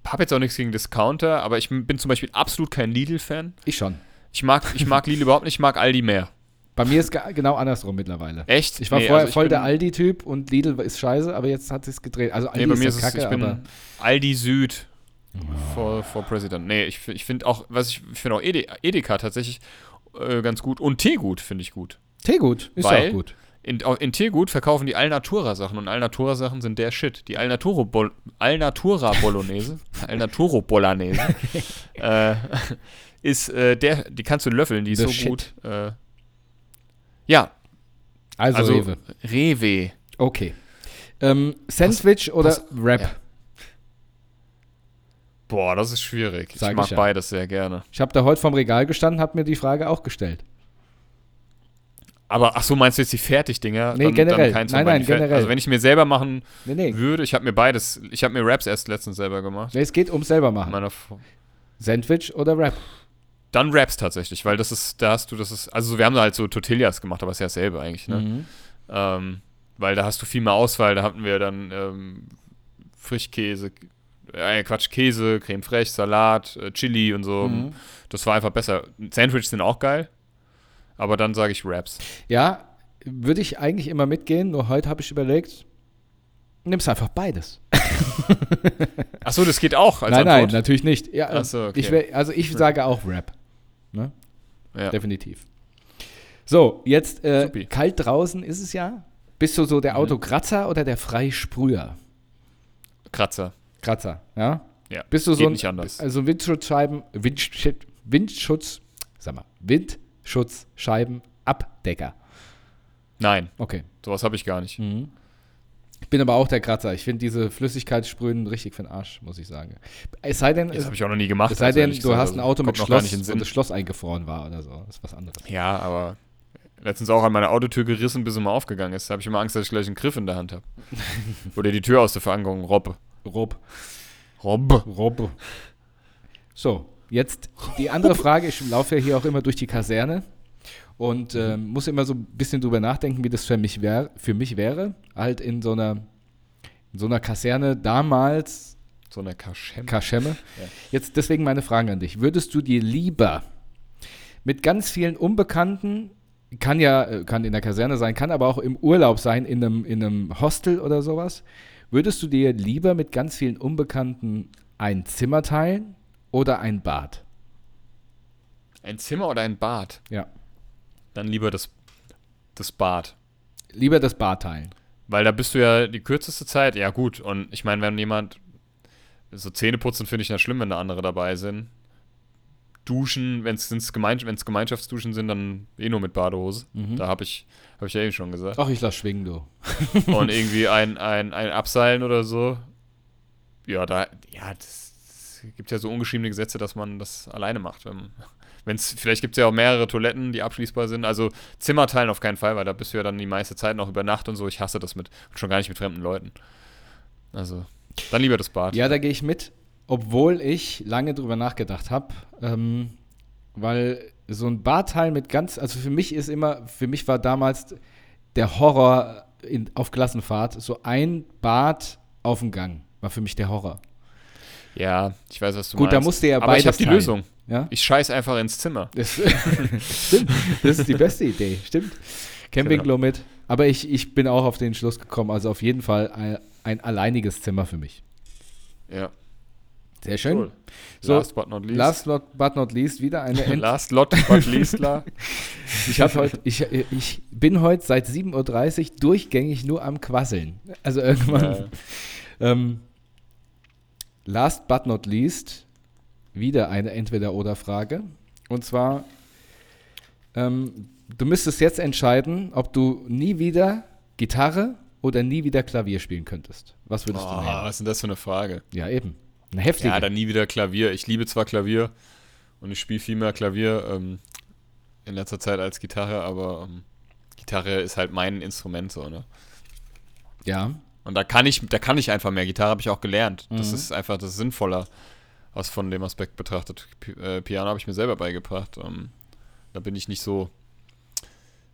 habe jetzt auch nichts gegen Discounter, aber ich bin zum Beispiel absolut kein Lidl-Fan. ich schon. Ich mag, ich mag Lidl überhaupt nicht, ich mag Aldi mehr. Bei mir ist genau andersrum mittlerweile. Echt? Ich war Nee, vorher also ich voll der Aldi-Typ und Lidl ist scheiße, aber jetzt hat es gedreht. Also Aldi Nee, bei mir ist ist kacke, ich bin Aldi Süd vor, vor President. Nee, ich, ich finde auch, was ich, ich finde auch Ede, Edeka tatsächlich äh, ganz gut und Teegut finde ich gut. Teegut ist Weil- auch gut. In, in Teegut verkaufen die Alnatura Sachen und Alnatura Sachen sind der Shit. Die Alnaturo Bol Alnatura Bolognese, Alnaturo Bolognese äh, ist äh, der, die kannst du löffeln, die ist The so shit. gut. Ja, Also, also Rewe. Rewe. Okay. Ähm, Sandwich oder pass- Wrap? ja. Boah, das ist schwierig. Sag ich mag ich ja. beides sehr gerne. Ich habe da heute vorm Regal gestanden, habe mir die Frage auch gestellt. Aber ach so, meinst du jetzt die Fertigdinger? Nee, generell. keins Nein, nein, generell. Also wenn ich mir selber machen Nee, nee. würde, ich habe mir beides, ich habe mir Raps erst letztens selber gemacht. nee es geht ums selber machen. Sandwich oder Wrap? Dann Raps tatsächlich, weil das ist, da hast du, das ist, also wir haben da halt so Tortillas gemacht, aber ist ja dasselbe eigentlich, ne? Mhm. Ähm, weil da hast du viel mehr Auswahl, da hatten wir dann ähm, Frischkäse, äh, Quatsch, Käse, Creme fraiche, Salat, äh, Chili und so. Mhm. Das war einfach besser. Sandwiches sind auch geil, aber dann sage ich Raps. Ja, würde ich eigentlich immer mitgehen, nur heute habe ich überlegt, nimmst einfach beides. Achso, das geht auch als nein, nein, Antwort. natürlich nicht. Ja, so, okay. ich also ich sage auch Wrap. Ne? Ja. Definitiv. So, jetzt äh, kalt draußen ist es ja. Bist du so der Mhm. Autokratzer oder der Freisprüher? Kratzer. Kratzer, ja? Ja, Bist du so ein, nicht anders. Also Windschutzscheiben, Windsch Windschutz, sag mal, Windschutzscheiben Abdecker. Nein, Okay. sowas habe ich gar nicht. Ich bin aber auch der Kratzer. Ich finde diese Flüssigkeitssprühen richtig für den Arsch, muss ich sagen. Es sei denn, Das habe ich auch noch nie gemacht. es sei also denn du hast ein Auto mit Schloss und das Schloss eingefroren war oder so. Das ist was anderes. Ja, aber letztens auch an meiner Autotür gerissen, bis sie mal aufgegangen ist. Da habe ich immer Angst, dass ich gleich einen Griff in der Hand habe. Oder die Tür aus der Verankerung robbe. Rob. Robbe. Rob. So, jetzt die andere Frage. Ich laufe ja hier auch immer durch die Kaserne und ähm, muss immer so ein bisschen drüber nachdenken, wie das für mich, wär, für mich wäre. Halt in so einer, in so einer Kaserne damals, So eine Kaschemme. Kaschemme. Ja. Jetzt deswegen meine Frage an dich. Würdest du dir lieber mit ganz vielen Unbekannten, kann ja, äh, kann in der Kaserne sein, kann aber auch im Urlaub sein, in einem, in einem Hostel oder sowas, würdest du dir lieber mit ganz vielen Unbekannten ein Zimmer teilen oder ein Bad? Ein Zimmer oder ein Bad? Ja. Dann lieber das, das Bad. Lieber das Bad teilen. Weil da bist du ja die kürzeste Zeit. Ja, gut. Und ich meine, wenn jemand. So Zähne putzen finde ich ja schlimm, wenn da andere dabei sind. Duschen, wenn es Gemein wenn's Gemeinschaftsduschen sind, dann eh nur mit Badehose. Mhm. Da habe ich, hab ich ja eben schon gesagt. Ach, ich lass schwingen, du. Und irgendwie ein, ein, ein Abseilen oder so. Ja, da, ja, das, es gibt ja so ungeschriebene Gesetze, dass man das alleine macht. Wenn, wenn's, vielleicht gibt es ja auch mehrere Toiletten, die abschließbar sind. Also Zimmer teilen auf keinen Fall, weil da bist du ja dann die meiste Zeit noch über Nacht und so. Ich hasse das mit, schon gar nicht mit fremden Leuten. Also, dann lieber das Bad. Ja, da gehe ich mit, obwohl ich lange drüber nachgedacht habe, ähm, weil so ein Badteil mit ganz, also für mich ist immer, für mich war damals der Horror in, auf Klassenfahrt, so ein Bad auf dem Gang, war für mich der Horror. Ja, ich weiß, was du Gut, meinst. da musste ja Aber beides ich habe die. Lösung. Ja? Ich scheiß einfach ins Zimmer. Das, stimmt, das ist die beste Idee, stimmt. Campingklo mit. Aber ich, ich bin auch auf den Schluss gekommen, also auf jeden Fall ein, ein alleiniges Zimmer für mich. Ja, Sehr schön. cool. So, Last but not least. Last not, but not least wieder eine End Last lot but least, la. Ich, heut, ich, ich bin heute seit 7.30 Uhr durchgängig nur am Quasseln. Also irgendwann. Äh, Ähm, last but not least, wieder eine Entweder-Oder-Frage. Und zwar, ähm, du müsstest jetzt entscheiden, ob du nie wieder Gitarre oder nie wieder Klavier spielen könntest. Was würdest du oh, nehmen? was ist denn das für eine Frage? Ja, eben. Eine heftige. Ja, dann nie wieder Klavier. Ich liebe zwar Klavier und ich spiele viel mehr Klavier ähm, in letzter Zeit als Gitarre, aber ähm, Gitarre ist halt mein Instrument so, ne? Ja. Und da kann ich, da kann ich einfach mehr. Gitarre habe ich auch gelernt. Das Mhm. ist einfach, das ist sinnvoller, aus von dem Aspekt betrachtet. Pi äh, Piano habe ich mir selber beigebracht. Ähm, da bin ich nicht so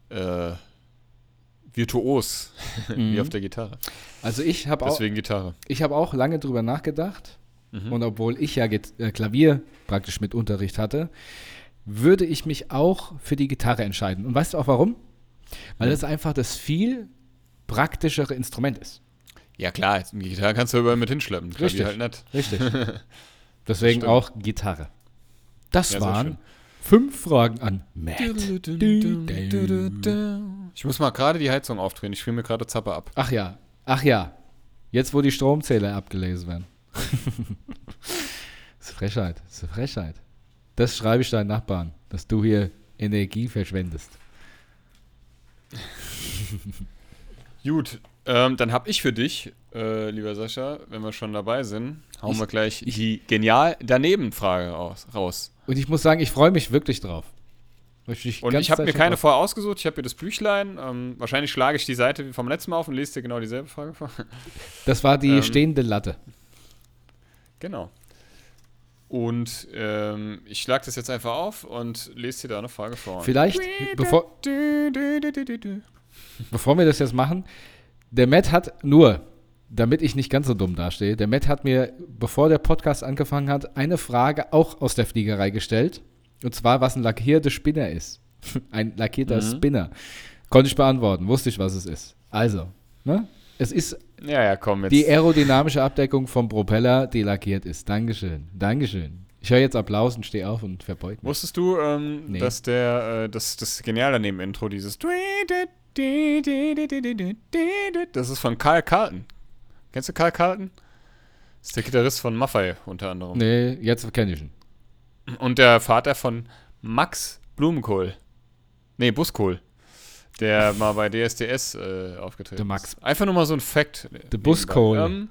äh, virtuos wie Mhm. auf der Gitarre. Also ich habe auch, Deswegen Gitarre. ich hab auch lange drüber nachgedacht. Mhm. Und obwohl ich ja Git- äh, Klavier praktisch mit Unterricht hatte, würde ich mich auch für die Gitarre entscheiden. Und weißt du auch warum? Weil Ja. das einfach das viel praktischere Instrument ist. Ja klar, die Gitarre kannst du überall mit hinschleppen. Klavier Richtig. halt nicht. Richtig. Deswegen Stimmt. auch Gitarre. Das Ja, waren fünf Fragen an Matt. Ich muss mal gerade die Heizung aufdrehen. Ich friere mir gerade Zappe ab. Ach ja, ach ja. Jetzt, wo die Stromzähler abgelesen werden. das ist Frechheit, das ist eine Frechheit. Das schreibe ich deinen Nachbarn, dass du hier Energie verschwendest. Gut, ähm, dann habe ich für dich, äh, lieber Sascha, wenn wir schon dabei sind, hauen Ich- wir gleich ich- die genial daneben Frage raus. raus. Und ich muss sagen, ich freue mich wirklich drauf. Ich Und ich habe mir keine drauf- vorher ausgesucht. Ich habe hier das Büchlein. Ähm, wahrscheinlich schlage ich die Seite wie vom letzten Mal auf und lese dir genau dieselbe Frage vor. Das war die ähm, stehende Latte. genau. Und ähm, ich schlage das jetzt einfach auf und lese dir da eine Frage vor. Vielleicht, bevor, bevor wir das jetzt machen, der Matt hat nur, damit ich nicht ganz so dumm dastehe, der Matt hat mir, bevor der Podcast angefangen hat, eine Frage auch aus der Fliegerei gestellt. Und zwar, was ein lackierter Spinner ist. ein lackierter Mhm. Spinner. Konnte ich beantworten, wusste ich, was es ist. Also, ne? Es ist Ja, ja, komm die aerodynamische Abdeckung vom Propeller, die lackiert ist. Dankeschön. Dankeschön. Ich höre jetzt Applaus und stehe auf und verbeug mich. Wusstest du, ähm, Nee. dass der, äh, das, das Genial daneben Intro, dieses Das ist von Karl Carlton. Kennst du Karl Carlton? Das ist der Gitarrist von Maffei unter anderem. Nee, jetzt kenne ich ihn. Und der Vater von Max Blumenkohl. Nee, Buskohl. Der mal bei DSDS äh, aufgetreten Der Max. ist. Einfach nur mal so ein Fact. Der Buskohl. Ähm,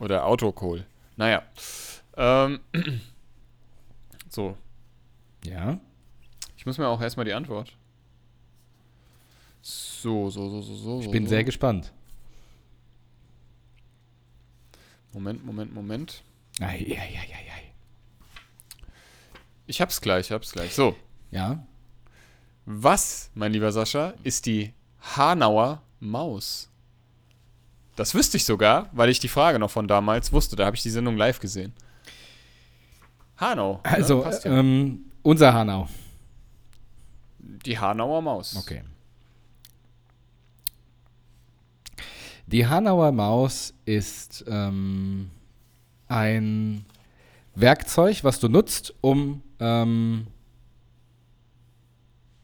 oder Autokohl. Naja. Ähm, so, Ja. Ich muss mir auch erstmal die Antwort. So, so, so, so, so. Ich bin so. sehr gespannt. Moment, Moment, Moment. Ei, ei, ei, ei, ei. Ich hab's gleich, ich hab's gleich. So. Ja. Was, mein lieber Sascha, ist die Hanauer Maus? Das wüsste ich sogar, weil ich die Frage noch von damals wusste. Da habe ich die Sendung live gesehen. Hanau. Also, ja, passt ja. ähm, unser Hanau. die Hanauer Maus. Okay. Die Hanauer Maus ist ähm, ein Werkzeug, was du nutzt, um, ähm,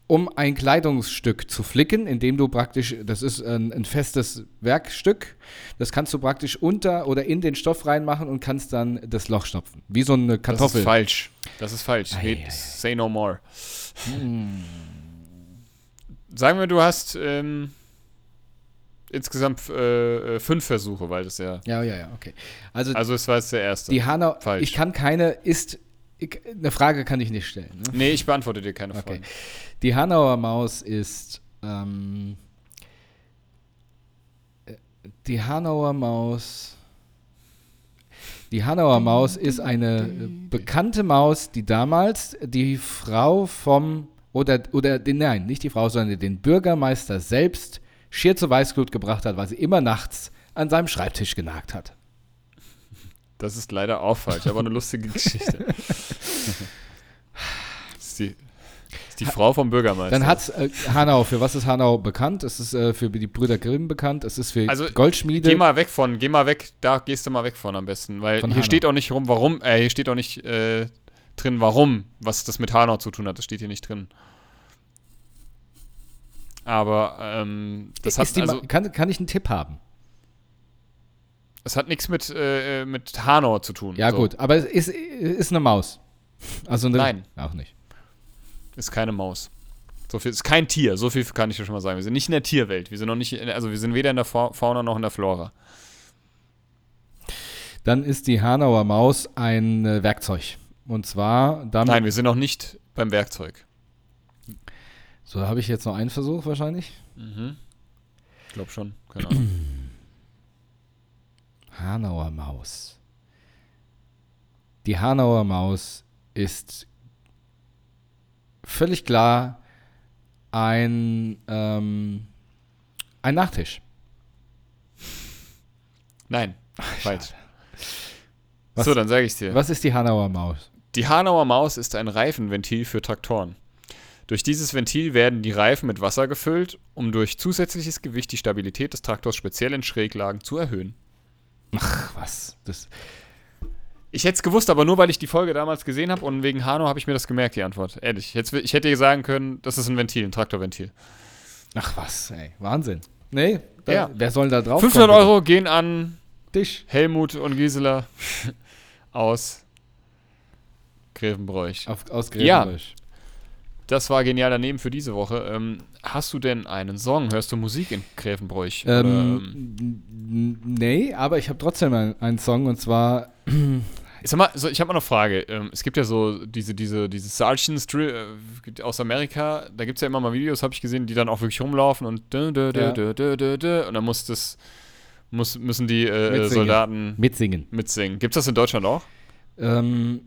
um ein Kleidungsstück zu flicken, indem du praktisch, das ist ein, ein festes Werkstück, das kannst du praktisch unter oder in den Stoff reinmachen und kannst dann das Loch stopfen. Wie so eine Das Kartoffel. ist falsch. Das ist falsch. Ei, Red- ei, ei. Say no more. Hm. Sagen wir, du hast ähm, insgesamt äh, äh, fünf Versuche, weil das ja. Ja, ja, ja, okay. Also, Also, es war jetzt der erste. Die Hanau, Falsch. ich kann keine, ist, ich, eine Frage kann ich nicht stellen. Ne? nee, ich beantworte dir keine Okay. Frage. Die Hanauer Maus ist, ähm, äh, die Hanauer Maus, die Hanauer Maus ist eine bekannte Maus, die damals die Frau vom, oder, oder den, nein, nicht die Frau, sondern den Bürgermeister selbst schier zur Weißglut gebracht hat, weil sie immer nachts an seinem Schreibtisch genagt hat. Das ist leider auch falsch, aber eine lustige Geschichte. das ist die, das ist die Frau vom Bürgermeister. Dann hat äh, Hanau, für was ist Hanau bekannt? Es ist äh, für die Brüder Grimm bekannt, es ist für Also, Goldschmiede. Geh mal weg von, geh mal weg, da gehst du mal weg von am besten, weil Von hier Hanau. steht auch nicht rum, warum, äh, hier steht auch nicht äh, drin, warum, was das mit Hanau zu tun hat, das steht hier nicht drin. Aber ähm, das hat also, kann, kann ich einen Tipp haben? es hat nichts mit, äh, mit Hanau zu tun. Ja, so. gut, aber es ist, ist eine Maus. Also eine, Nein. Auch nicht. Ist keine Maus. So viel, ist kein Tier, so viel kann ich dir schon mal sagen. Wir sind nicht in der Tierwelt. Wir sind noch nicht, in, also wir sind weder in der Fa- Fauna noch in der Flora. Dann ist die Hanauer Maus ein äh, Werkzeug. Und zwar damit. Nein, wir sind noch nicht beim Werkzeug. So, habe ich jetzt noch einen Versuch wahrscheinlich. Mhm. Ich glaube schon. Keine Ahnung. Hanauer Maus. Die Hanauer Maus ist völlig klar ein, ähm, ein Nachtisch. Nein, falsch. Was- so, dann sage ich dir. Was ist die Hanauer Maus? Die Hanauer Maus ist ein Reifenventil für Traktoren. Durch dieses Ventil werden die Reifen mit Wasser gefüllt, um durch zusätzliches Gewicht die Stabilität des Traktors speziell in Schräglagen zu erhöhen. Ach, was? Das, Ich hätte es gewusst, aber nur weil ich die Folge damals gesehen habe und wegen Hanau habe ich mir das gemerkt, die Antwort. Ehrlich. Jetzt, ich hätte sagen können, das ist ein Ventil, ein Traktorventil. ach was, ey. Wahnsinn. Nee, da, Ja. wer soll da drauf 500 kommen, Euro gehen an? Dich. Helmut und Gisela aus Grevenbroich. Auf, aus Ja. Das war genial daneben für diese Woche. Ähm, hast du denn einen Song? Hörst du Musik in Grevenbroich? Oder, ähm, Ähm, nee, aber ich habe trotzdem einen, einen Song und zwar Ich sag mal, so, ich habe mal eine Frage. Ähm, es gibt ja so diese, diese, diese Sergeants äh, aus Amerika, da gibt es ja immer mal Videos, habe ich gesehen, die dann auch wirklich rumlaufen und dö, dö, dö, Ja. und dann muss das, muss, müssen die äh, Mitsingen. Soldaten mitsingen. mitsingen. Gibt es das in Deutschland auch? Ähm,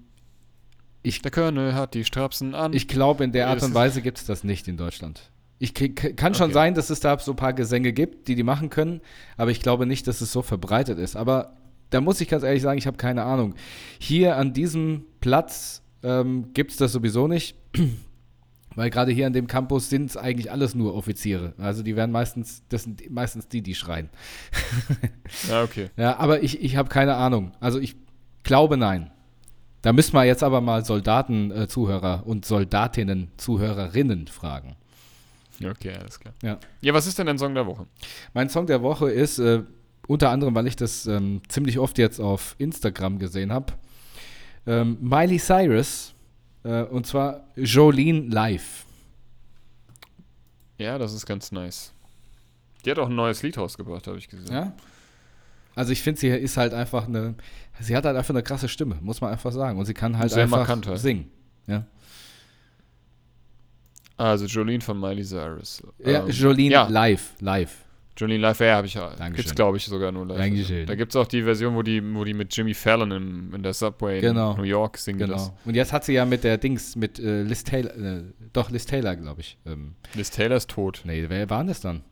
ich Der Colonel hat die Strapsen an. ich glaube, in der Art und Weise gibt es das nicht in Deutschland. Ich kann schon Okay. sein, dass es da so ein paar Gesänge gibt, die die machen können, aber ich glaube nicht, dass es so verbreitet ist. Aber da muss ich ganz ehrlich sagen, ich habe keine Ahnung. Hier an diesem Platz ähm, gibt es das sowieso nicht, weil gerade hier an dem Campus sind es eigentlich alles nur Offiziere. Also die werden meistens, das sind meistens die, die schreien. ja, okay. Ja, aber ich, ich habe keine Ahnung. Also ich glaube nein. Da müssen wir jetzt aber mal Soldaten, äh, und Soldatinnen, Zuhörerinnen fragen. Okay, alles klar. Ja. Ja, was ist denn dein Song der Woche? Mein Song der Woche ist, äh, unter anderem, weil ich das ähm, ziemlich oft jetzt auf Instagram gesehen habe, ähm, Miley Cyrus, äh, und zwar Jolene Live. Ja, das ist ganz nice. Die hat auch ein neues Lied rausgebracht, habe ich gesehen. Ja? Also ich finde, sie ist halt einfach eine, sie hat halt einfach eine krasse Stimme, muss man einfach sagen. Und sie kann halt Sehr einfach markant halt. singen. Ja, Also Jolene von Miley Cyrus. ja Ähm, Jolene ja. Live, live. Jolene Live Air habe ich ja. Dankeschön. Gibt's, glaube ich, sogar nur live. Dankeschön. Da gibt es auch die Version, wo die, wo die mit Jimmy Fallon im, in der Subway Genau. in New York singen Genau. das. Und jetzt hat sie ja mit der Dings, mit äh, Liz Taylor, äh, doch Liz Taylor, glaube ich. Ähm, Liz Taylor ist tot. nee, wer war denn das dann?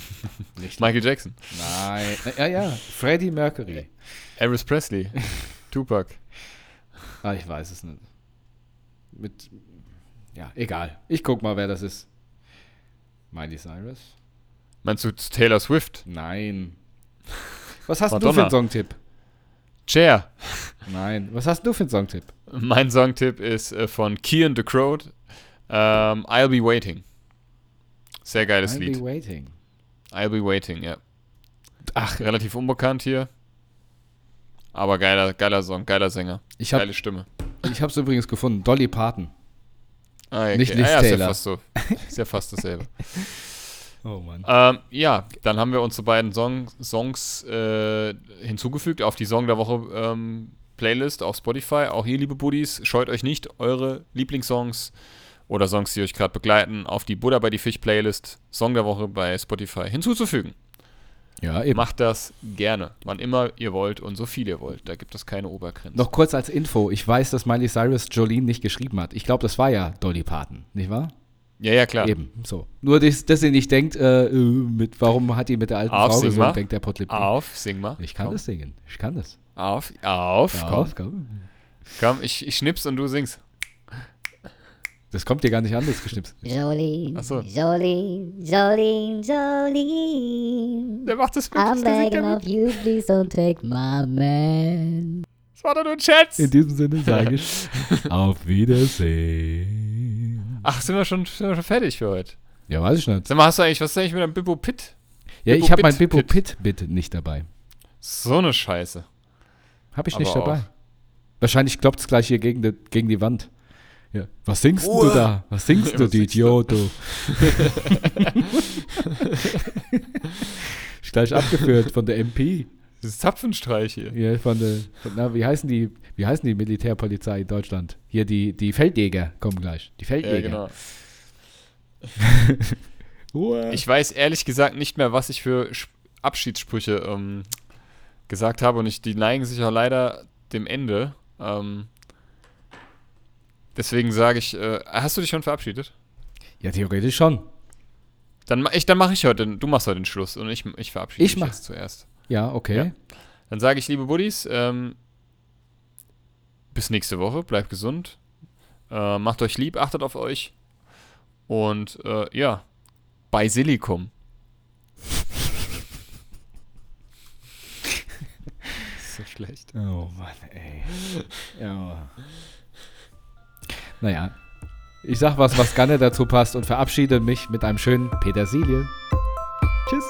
Nicht. Michael Jackson. Nein. Ja, ja, Freddie Mercury. Elvis Presley. Tupac. Ah, ich weiß es nicht. Mit, ja, egal. Ich guck mal, wer das ist. Miley Cyrus? Meinst du Taylor Swift? Nein. Was hast du Madonna. für einen Songtipp? Cher. Nein. Was hast du für einen Songtipp? Mein Songtipp ist äh, von Kian the Crowd. Ähm, I'll Be Waiting. Sehr geiles I'll Lied. be waiting. I'll Be Waiting, ja. Ach, Relativ unbekannt hier. Aber geiler, geiler Song, geiler Sänger. ich habe Geile Stimme. ich hab's übrigens gefunden. Dolly Parton. Ah, okay. Nicht Liz ah, ja, ist ja Taylor. fast so. Ist ja fast dasselbe. Oh Mann. ähm, ja, dann haben wir unsere beiden Song, Songs äh, hinzugefügt auf die Song der Woche ähm, Playlist auf Spotify. Auch hier, liebe Buddies, scheut euch nicht, eure Lieblingssongs oder Songs, die euch gerade begleiten, auf die Buddha bei die Fisch Playlist Song der Woche bei Spotify hinzuzufügen. Ja, eben. Macht das gerne, wann immer ihr wollt und so viel ihr wollt. Da gibt es keine Obergrenze. Noch kurz als Info. Ich weiß, dass Miley Cyrus Jolene nicht geschrieben hat. Ich glaube, das war ja Dolly Parton, nicht wahr? Ja, ja, klar. Eben, so. Nur, dass, dass ihr nicht denkt, äh, äh, mit, warum hat die mit der alten Auf, Frau gesungen, denkt der Potlip. Auf, sing mal. Ich kann komm. das singen. Ich kann das. Auf, auf, Ja, komm. komm. Komm, ich, ich schnips und du singst. Das kommt dir gar nicht an, das geschnipst. Jolene, Ach so. Jolene, Jolene, Jolene. Der macht das mit. I'm begging of you, please don't take my man. Das war doch nur ein Scherz. In diesem Sinne sage ich auf Wiedersehen. Ach, sind wir, schon, sind wir schon fertig für heute? Ja, weiß ich nicht. Sag mal, hast du eigentlich, was ist eigentlich mit deinem Bippo Pit? Ja, Bippo ich habe mein Bippo Pit. Pit bitte nicht dabei. So eine Scheiße. Habe ich Aber nicht dabei. auch. Wahrscheinlich klopft es gleich hier gegen die, gegen die Wand. Ja. Was singst denn du Ruhe. da? Was singst du, Was du? Idiot, du? Ist gleich abgeführt von der MP. Dieses Zapfenstreich hier. Hier von der, von, na, wie heißen die, wie heißen die Militärpolizei in Deutschland? Hier die, die Feldjäger kommen gleich. Die Ja, Feldjäger. genau. Ruhe. Ich weiß ehrlich gesagt nicht mehr, was ich für Sch- Abschiedssprüche ähm, gesagt habe und ich, die neigen sich auch leider dem Ende. Ähm, deswegen sage ich, äh, hast du dich schon verabschiedet? ja, theoretisch schon. Dann, ich, dann mache ich heute, du machst heute den Schluss und ich, ich verabschiede Ich mich mach- jetzt zuerst. Ja, okay. Ja. Dann sage ich, liebe Buddies, ähm, bis nächste Woche, bleibt gesund, äh, macht euch lieb, achtet auf euch und äh, ja, bei Silikum. so schlecht. Oh Mann, ey. Ja. Naja. Ich sag was, was nicht dazu passt und verabschiede mich mit einem schönen Petersilie. Tschüss.